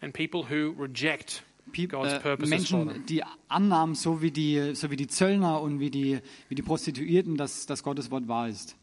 and people who reject God's äh, purposes. Menschen, die annahmen, so wie die, so wie die Zöllner und wie die, wie die Prostituierten, dass, dass Gottes Wort wahr ist.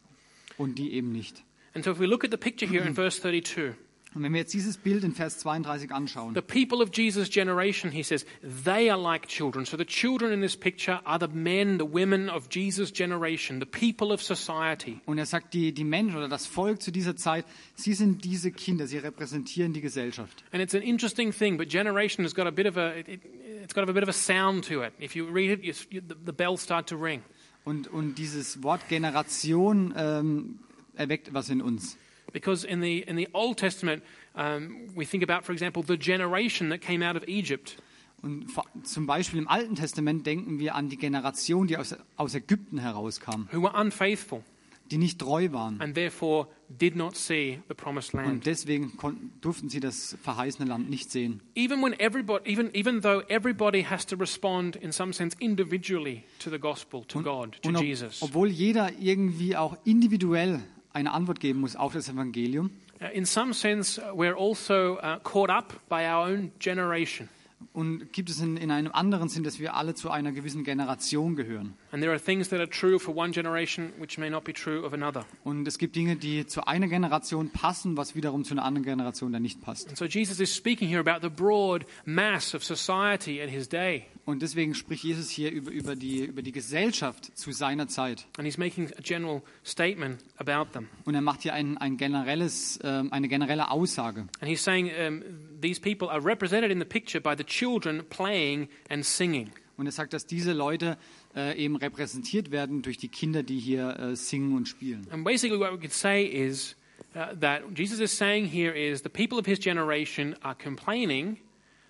Und die eben nicht. And so if we look at the picture here in verse 32, Und wenn wir jetzt dieses Bild in Vers 32 anschauen, the people of Jesus' generation, he says, they are like children. So the children in this picture are the men, the women of Jesus' generation, the people of society. und er sagt, die, die Menschen oder das Volk zu dieser Zeit, sie sind diese Kinder, sie repräsentieren die Gesellschaft. And it's an interesting thing, but generation has got a bit of a, it, it's got a bit of a sound to it. If you read it, you, the, the bells start to ring. Und, und dieses Wort Generation ähm, erweckt was in uns. Because in the, in the Old Testament, um, we think about, for example, the generation that came out of Egypt. Und zum Beispiel im Alten Testament denken wir an die Generation, die aus, aus Ägypten herauskam, who were unfaithful die nicht treu waren. and therefore did not see the promised land. Und deswegen konnten, durften sie das verheißene Land nicht sehen. Even when everybody, even, even though everybody has to respond in some sense individually to the gospel, to God, to Und ob, Jesus. obwohl jeder irgendwie auch individuell eine Antwort geben muss auf das Evangelium, Uh, in some sense, uh, we're also uh, caught up by our own generation. und gibt es in, in einem anderen Sinn, dass wir alle zu einer gewissen Generation gehören. And there are things that are true for one generation which may not be true of another. Und es gibt Dinge, die zu einer Generation passen, was wiederum zu einer anderen Generation dann nicht passt. And so Jesus is speaking here about the broad mass of society at his day. Und deswegen spricht Jesus hier über, über, die, über die Gesellschaft zu seiner Zeit. And he's making a general statement about them. Und er macht hier ein, ein generelles, ähm, eine generelle Aussage. And he's saying um, these people are represented in the picture by the children playing and singing. Und er sagt, dass diese Leute äh, eben repräsentiert werden durch die Kinder, die hier äh, singen und spielen. And basically, what we could say is uh, that Jesus is saying here is the people of his generation are complaining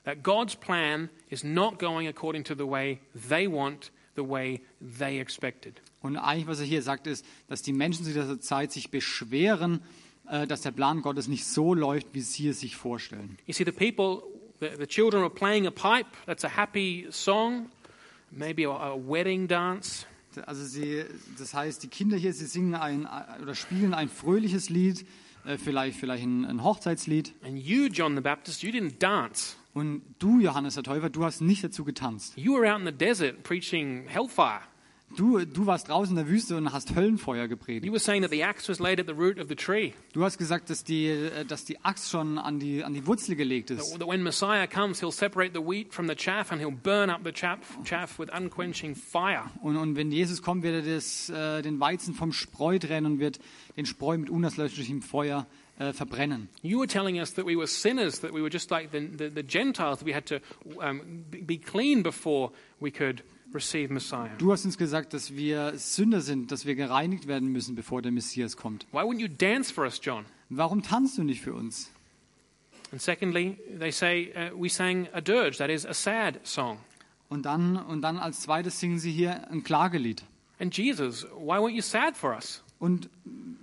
that God's plan is not going according to the way they want, the way they expected. Und eigentlich, was er hier sagt, ist, dass die Menschen zu dieser Zeit sich beschweren, äh, dass der Plan Gottes nicht so läuft, wie sie es sich vorstellen. You see, the people, the, the children are playing a pipe. That's a happy song, maybe a, a wedding dance. Also sie, das heißt, die Kinder hier, sie singen ein oder spielen ein fröhliches Lied, äh, vielleicht, vielleicht ein, ein Hochzeitslied. And you, John the Baptist, you didn't dance. Und du, Johannes der Täufer, du hast nicht dazu getanzt. You were out in the desert preaching hellfire. Du, du warst draußen in der Wüste und hast Höllenfeuer You gepredigt. were saying that the axe was laid at the root of the tree. Du hast gesagt, dass die, äh, dass die Axt schon an die, an die Wurzel gelegt ist. That when Messiah comes, he'll separate the wheat from the chaff and he'll burn up the chaff, chaff with unquenching fire. Und, und wenn Jesus kommt, wird er das, äh, den Weizen vom Spreu trennen und wird den Spreu mit unauslöschlichem Feuer äh, verbrennen. You were telling us that we were sinners, that we were just like the, the, the Gentiles, that we had to um, be- be clean before we could receive Messiah. Du hast uns gesagt, dass wir Sünder sind, dass wir gereinigt werden müssen, bevor der Messias kommt. Why wouldn't you dance for us, John? Warum tanzt du nicht für uns? And secondly, they say uh, we sang a dirge, that is a sad song. Und dann, und dann als zweites singen sie hier ein Klagelied. And Jesus, why weren't you sad for us? Und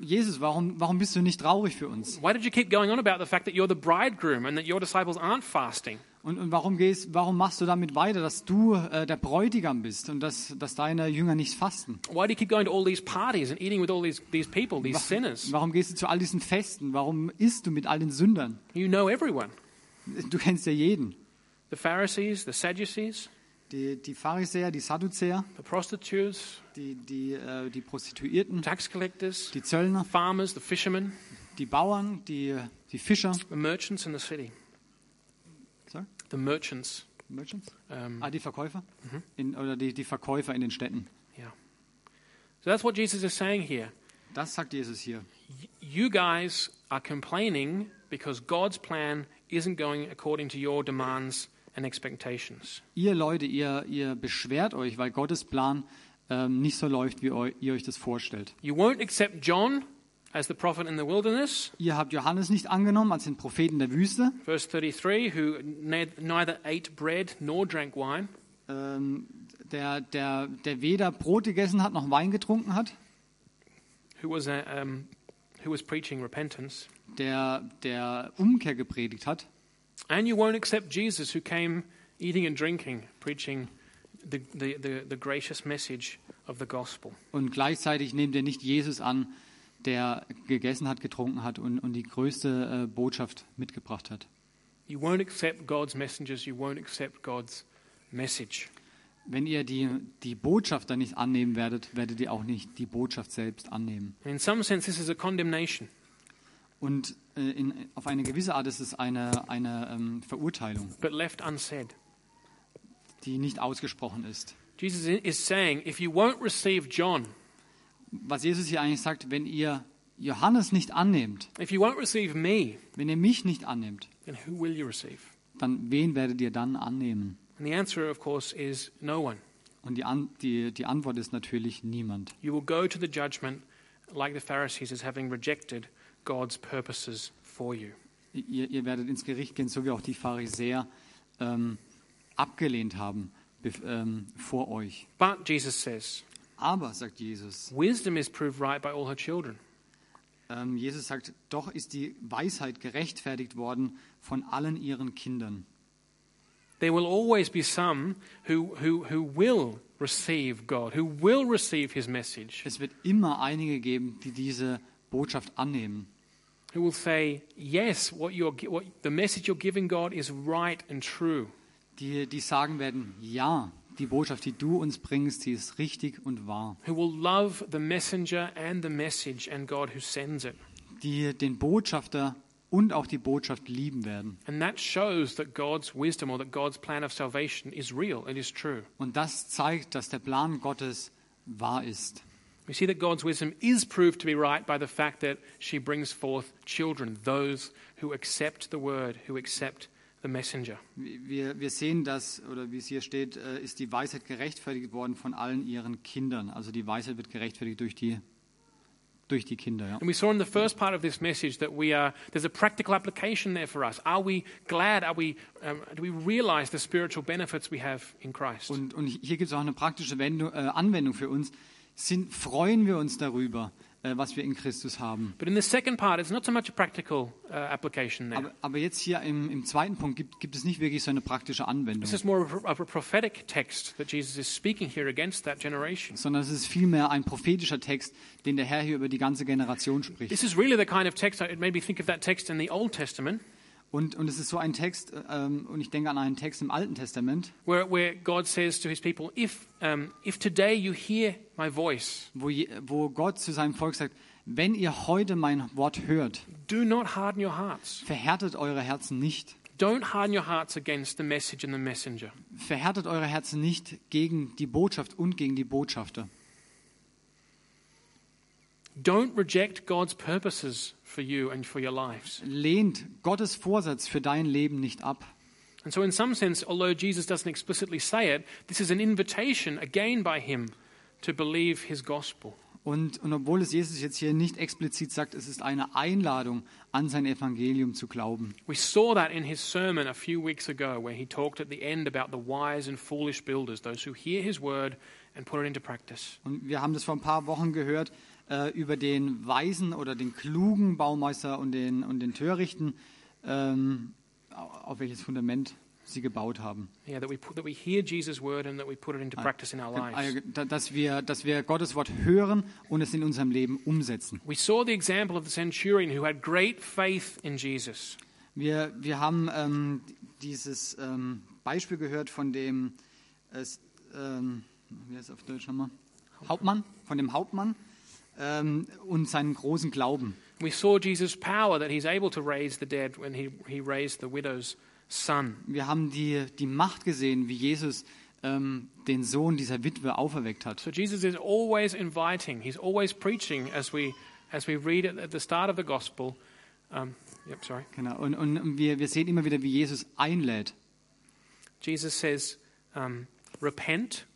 Jesus, warum, warum bist du nicht traurig für uns? Why did you keep going on about the fact that you're the bridegroom and that your disciples aren't fasting? Und, und warum, gehst, warum machst du damit weiter, dass du äh, der Bräutigam bist und dass, dass deine Jünger nicht fasten? Why do you keep going to all these parties and eating with all these, these people, these sinners? Warum gehst du zu all diesen Festen? Warum isst du mit all den Sündern? You know everyone. Du kennst ja jeden. The Pharisees, the Sadducees, Die, die Pharisäer, die Sadduzäer, the prostitutes, die, die, äh, die Prostituierten, tax collectors, die Zöllner, farmers, the fishermen, die Bauern, die, die Fischer. the merchants in the city. Sorry? The merchants. Merchants? Um, Ah, die Verkäufer? In, oder die, die Verkäufer in den Städten. yeah. So that's what Jesus is saying here. Das sagt Jesus hier. You guys are complaining because God's plan isn't going according to your demands. Ihr Leute, ihr, ihr beschwert euch, weil Gottes Plan ähm, nicht so läuft, wie eu, ihr euch das vorstellt. You won't accept John as the prophet in the wilderness, Ihr habt Johannes nicht angenommen als den Propheten der Wüste, verse 33, who ne- neither ate bread nor drank wine. ähm, der, der, der weder Brot gegessen hat noch Wein getrunken hat, who was, uh, um, who was preaching repentance. der, der Umkehr gepredigt hat. And you won't accept Jesus, who came eating and drinking, preaching the, the, the, the gracious message of the gospel. Und gleichzeitig nehmt ihr nicht Jesus an, der gegessen hat, getrunken hat und, und die größte äh, Botschaft mitgebracht hat. You won't accept God's messengers, you won't accept God's message. Wenn ihr die, die Botschaft dann nicht annehmen werdet, werdet ihr auch nicht die Botschaft selbst annehmen. In some sense, this is a condemnation. Und äh, in, auf eine gewisse Art ist es eine, eine ähm, Verurteilung, but left unsaid. die nicht ausgesprochen ist. Jesus is saying, if you won't receive John, Was Jesus hier eigentlich sagt, wenn ihr Johannes nicht annehmt, if you won't receive me, wenn ihr mich nicht annehmt, then who will you receive? dann wen werdet ihr dann annehmen? And the answer, of course, is no one. Und die, An die, die Antwort ist natürlich niemand. You will go to the judgment like the Pharisees as having rejected God's purposes for you. Ihr, ihr werdet ins Gericht gehen, so wie auch die Pharisäer ähm, abgelehnt haben ähm, vor euch. But, Jesus says, Aber, sagt Jesus, wisdom is proved right by all her children. ähm, Jesus sagt, doch ist die Weisheit gerechtfertigt worden von allen ihren Kindern. There will always be some who, who, who will receive God, who will receive his message, Es wird immer einige geben, die diese Botschaft annehmen, who will say, Yes, what you're, what, the message you're giving God is right and true. die, die sagen werden, ja, die Botschaft, die du uns bringst, die ist richtig und wahr. Who will love the messenger and the message and God who sends it. Die den Botschafter und auch die Botschaft lieben werden. And that shows that God's wisdom or that God's plan of salvation is real, it is true. Und das zeigt, dass der Plan Gottes wahr ist. We see that God's wisdom is proved to be right by the fact that she brings forth children, those who accept the word, who accept the messenger. Wir, wir sehen das, oder wie es hier steht, äh, ist die Weisheit gerechtfertigt worden von allen ihren Kindern. Also die Weisheit wird gerechtfertigt durch die, durch die Kinder. Ja. And we saw in the first part of this message that we are, there's a practical application there for us. Are we glad? Are we, um, do we realize the spiritual benefits we have in Christ? Und, und hier gibt es auch eine praktische Wendung, äh, Anwendung für uns. Sind, freuen wir uns darüber, äh, was wir in Christus haben. But in the second part, it's not so much a practical uh. Aber, aber jetzt hier im, im zweiten Punkt gibt, gibt es nicht wirklich so eine praktische Anwendung, sondern es ist vielmehr ein prophetischer Text, den der Herr hier über die ganze Generation spricht. This is really the kind of text, it made me think of that text in the Old Testament, Und, und es ist so ein Text, ähm, und ich denke an einen Text im Alten Testament, where, where God says to his people, if, um, if today you hear my voice, wo, je, wo Gott zu seinem Volk sagt, wenn ihr heute mein Wort hört, do not harden your hearts. verhärtet eure Herzen nicht. Don't harden your hearts against the message and the messenger. Verhärtet eure Herzen nicht gegen die Botschaft und gegen die Botschafter. Don't reject God's purposes for you and for your lives. Lehnt Gottes Vorsatz für dein Leben nicht ab. And so, in some sense, although Jesus doesn't explicitly say it, this is an invitation again by him to believe his gospel. Und, und obwohl es Jesus jetzt hier nicht explizit sagt, es ist eine Einladung, an sein Evangelium zu glauben. We saw that in his sermon a few weeks ago, where he talked at the end about the wise and foolish builders, those who hear his word and put it into practice. Und wir haben das vor ein paar Wochen gehört äh, über den weisen oder den klugen Baumeister und den, und den törichten, ähm, auf welches Fundament sie gebaut haben. Yeah, that we, put, that we hear Jesus' word and that we put it into practice in our lives. Äh, da- Dass wir, dass wir Gottes Wort hören und es in unserem Leben umsetzen. We saw the example of the centurion who had great faith in Jesus. Wir, wir haben ähm, dieses ähm, Beispiel gehört von dem, es, ähm, wie heißt auf Deutsch nochmal? Hauptmann, von dem Hauptmann ähm, und seinen großen Glauben. We saw Jesus' power that he's able to raise the dead when he, he raised the widow's son. Wir haben die, die Macht gesehen, wie Jesus ähm, den Sohn dieser Witwe auferweckt hat. So Jesus is always inviting, he's always preaching as we, as we read at the start of the gospel. Um, yep, sorry. Genau. Und, und wir, wir sehen immer wieder, wie Jesus einlädt. Jesus says, um, repent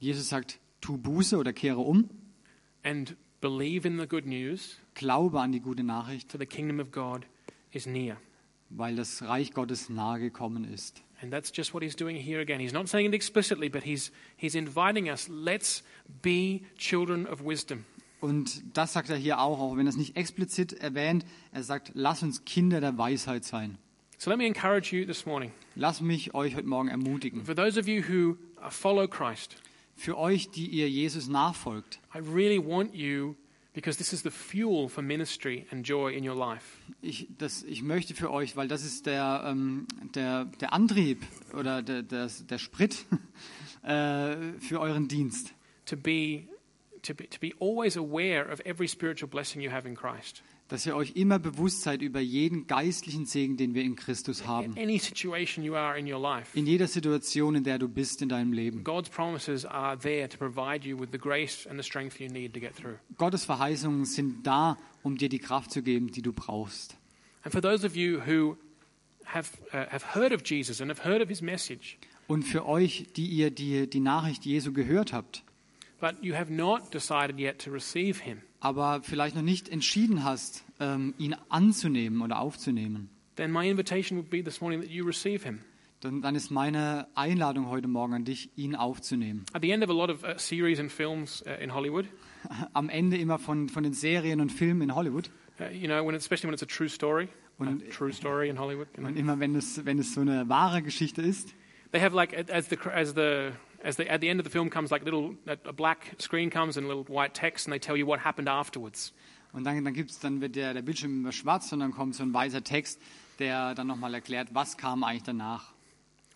Jesus sagt, tu Buße oder kehre um, and believe in the good news, glaube an die gute Nachricht, for the kingdom of God is near. weil das Reich Gottes nahe gekommen ist. And that's just what he's doing here again. He's not saying it explicitly, but he's, he's inviting us, let's be children of wisdom. Und das sagt er hier auch, auch wenn er es nicht explizit erwähnt. Er sagt, lass uns Kinder der Weisheit sein. So let me encourage you this morning. Lass mich euch heute Morgen ermutigen. For those of you who follow Christ, Für euch, die ihr Jesus nachfolgt, I really want you, because this is the fuel for ministry and joy in your life. ich, das, ich möchte für euch, weil das ist der, ähm, der, der Antrieb oder der, der, der Sprit äh, für euren Dienst. to be, to be to be always aware of every spiritual blessing you have in Christ. Dass ihr euch immer bewusst seid über jeden geistlichen Segen, den wir in Christus haben. any situation you are in your life, In jeder Situation, in der du bist in deinem Leben. God's promises are there to provide you with the grace and the strength you need to get through. Gottes Verheißungen sind da, um dir die Kraft zu geben, die du brauchst. And for those of you who have uh, have heard of Jesus and have heard of his message, Und für euch, die ihr die, die Nachricht Jesu gehört habt, aber vielleicht noch nicht entschieden hast, ähm, ihn anzunehmen oder aufzunehmen, then my invitation would be this morning that you receive him. dann, dann ist meine Einladung heute Morgen an dich, ihn aufzunehmen. At the end of a lot of uh, series and films uh, in Hollywood, Am Ende immer von, von den Serien und Filmen in Hollywood. Uh, und immer wenn es, wenn es so eine wahre Geschichte ist, They have like as the as the as the at the end of the film comes like little a black screen comes and little white text and they tell you what happened afterwards. und dann, dann, gibt's, dann wird der, der Bildschirm schwarz und dann kommt so ein weißer Text, der dann nochmal erklärt, was kam eigentlich danach.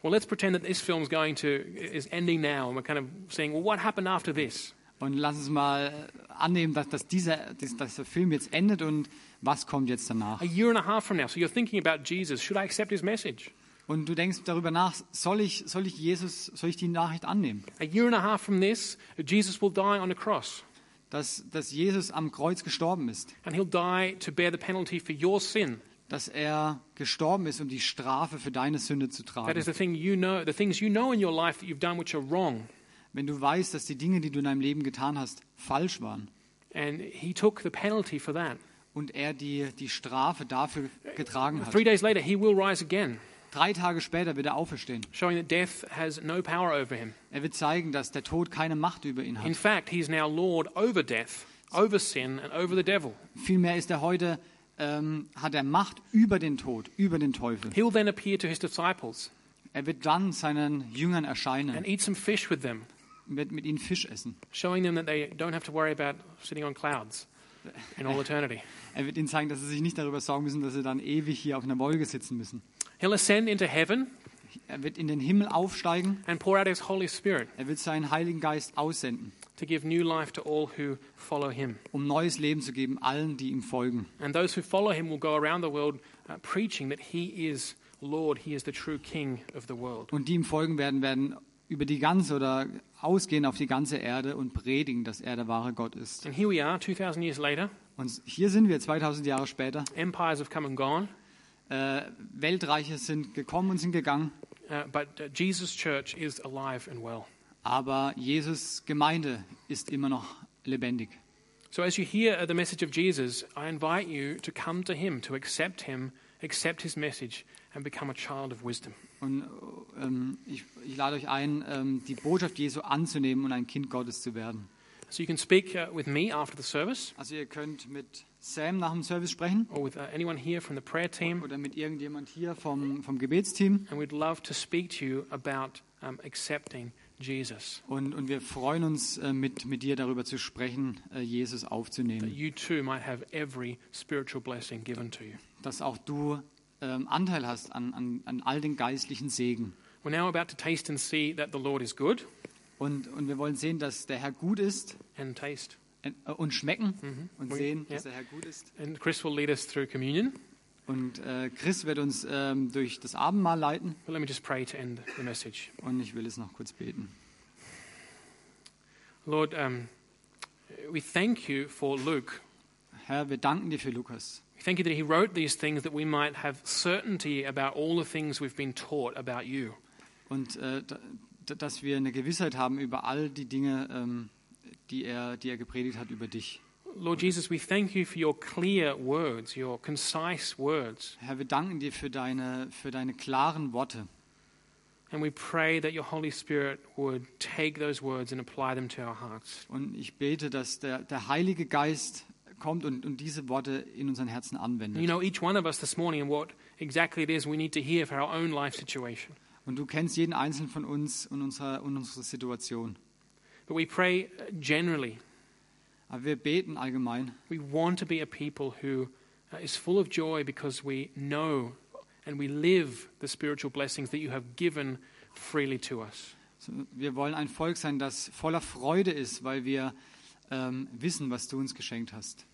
Well, let's pretend that this film's going to is ending now and we're kind of saying, well, what happened after this? Und lass uns mal annehmen, dass, dass, dieser, dass, dass der Film jetzt endet und was kommt jetzt danach. A year and a half from now. So you're thinking about Jesus. Should I accept his message? Und du denkst darüber nach, soll ich, soll ich Jesus, soll ich die Nachricht annehmen? A year and a half from this, Jesus will die on a cross Dass, dass Jesus am Kreuz gestorben ist. and he'll die to bear the penalty for your sin. Dass er gestorben ist, um die Strafe für deine Sünde zu That tragen. is the thing you know, the things you know in your life that you've done which are wrong. Wenn du weißt, dass die Dinge, die du in deinem Leben getan hast, falsch waren. And he took the penalty for that. Und er die, die Strafe dafür getragen hat. Three days later, he will rise again. Drei Tage später wird er auferstehen. showing that death has no power over him. Er wird zeigen, dass der Tod keine Macht über ihn In hat. fact, he's now Lord over death, over sin, and over the devil. Vielmehr ist er heute, ähm, hat er Macht über den Tod, über den Teufel. He'll then appear to his disciples Er wird dann seinen Jüngern and erscheinen, eat some fish with them, wird mit ihnen Fisch essen. showing them that they don't have to worry about sitting on clouds in all eternity. Er wird ihnen zeigen, dass sie sich nicht darüber sorgen müssen, dass sie dann ewig hier auf einer Wolke sitzen müssen. He'll ascend into heaven Er wird in den Himmel aufsteigen. and pour out his Holy Spirit Er wird seinen Heiligen Geist aussenden, to give new life to all who follow him. um neues Leben zu geben allen, die ihm folgen. And those who follow him will go around the world uh, preaching that he is Lord, he is the true King of the world. Und die ihm folgen werden, werden über die ganze oder ausgehen auf die ganze Erde und predigen, dass er der wahre Gott ist. And here we are, 2,000 years later. Und hier sind wir 2000 Jahre später. Empires have come and gone, Äh, Weltreiche sind gekommen und sind gegangen, uh, but uh, Jesus' church is alive and well. aber Jesus Gemeinde ist immer noch lebendig. So as you hear the message of Jesus, I invite you to come to him, to accept him, accept his message, and become a child of wisdom. Und ähm, ich, ich lade euch ein, ähm, die Botschaft Jesu anzunehmen und ein Kind Gottes zu werden. So you can speak uh, with me after the service, Also ihr könnt mit Sam nach dem Service sprechen or with uh, anyone here from the prayer team, oder mit irgendjemand hier vom, vom Gebetsteam. and we'd love to speak to you about um, accepting Jesus, Und, und wir freuen uns, äh, mit, mit dir darüber zu sprechen, äh, Jesus that aufzunehmen. you too might have every spiritual blessing given to you. Dass auch du ähm, Anteil hast an, an, an all den geistlichen Segen. We're now about to taste and see that the Lord is good, Und, und wir wollen sehen, dass der Herr gut ist and taste. äh, und schmecken und We- sehen, ja. dass der Herr gut ist. And Chris will lead us through communion. Und äh, Chris wird uns ähm, durch das Abendmahl leiten. But let me just pray to end the message. Und ich will es noch kurz beten. Lord, um, we thank you for Luke. Herr, wir danken dir für Lukas. We thank you that he wrote these things that we might have certainty about all the things we've been taught about you. Und äh, dass wir eine Gewissheit haben über all die Dinge, ähm, die, er, die er gepredigt hat über dich. Lord Jesus, we thank you for your clear words, your concise words. Herr, wir danken dir für deine, für deine klaren Worte. And we pray that your Holy Spirit would take those words and apply them to our hearts. Und ich bete, dass der, der Heilige Geist kommt und, und diese Worte in unseren Herzen You anwendet. know each one of us this morning and what exactly it is we need to hear for our own life situation. Und du kennst jeden einzelnen von uns und unsere, und unsere Situation. But we pray uh, generally. Aber wir beten allgemein. We want to be a people who uh, is full of joy because we know and we live the spiritual blessings that you have given freely to us. Wir wollen ein Volk sein, das voller Freude ist, weil wir ähm, wissen, was du uns geschenkt hast.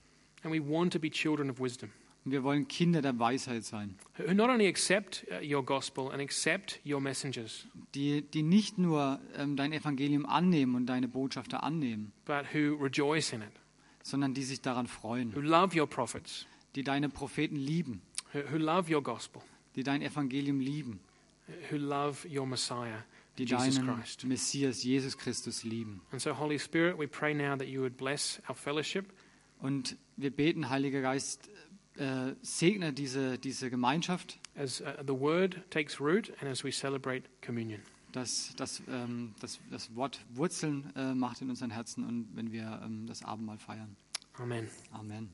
And we want to be children of wisdom Und wir wollen Kinder der Weisheit sein, who not only accept uh, your gospel and accept your messengers, die, die nicht nur ähm, dein Evangelium annehmen und deine Botschafter annehmen, but who rejoice in it, sondern die sich daran freuen, who love your prophets, die deine Propheten lieben, who, who love your gospel, die dein Evangelium lieben, who love your Messiah, die Jesus deinen Christ. Messias, Jesus Christus lieben. And so, Holy Spirit, we pray now that you would bless our fellowship. Und wir beten, Heiliger Geist, äh, segne diese, diese Gemeinschaft, as uh, the word takes root and as we celebrate communion. dass, dass ähm, das, das Wort Wurzeln äh, macht in unseren Herzen und wenn wir ähm, das Abendmahl feiern. Amen. Amen.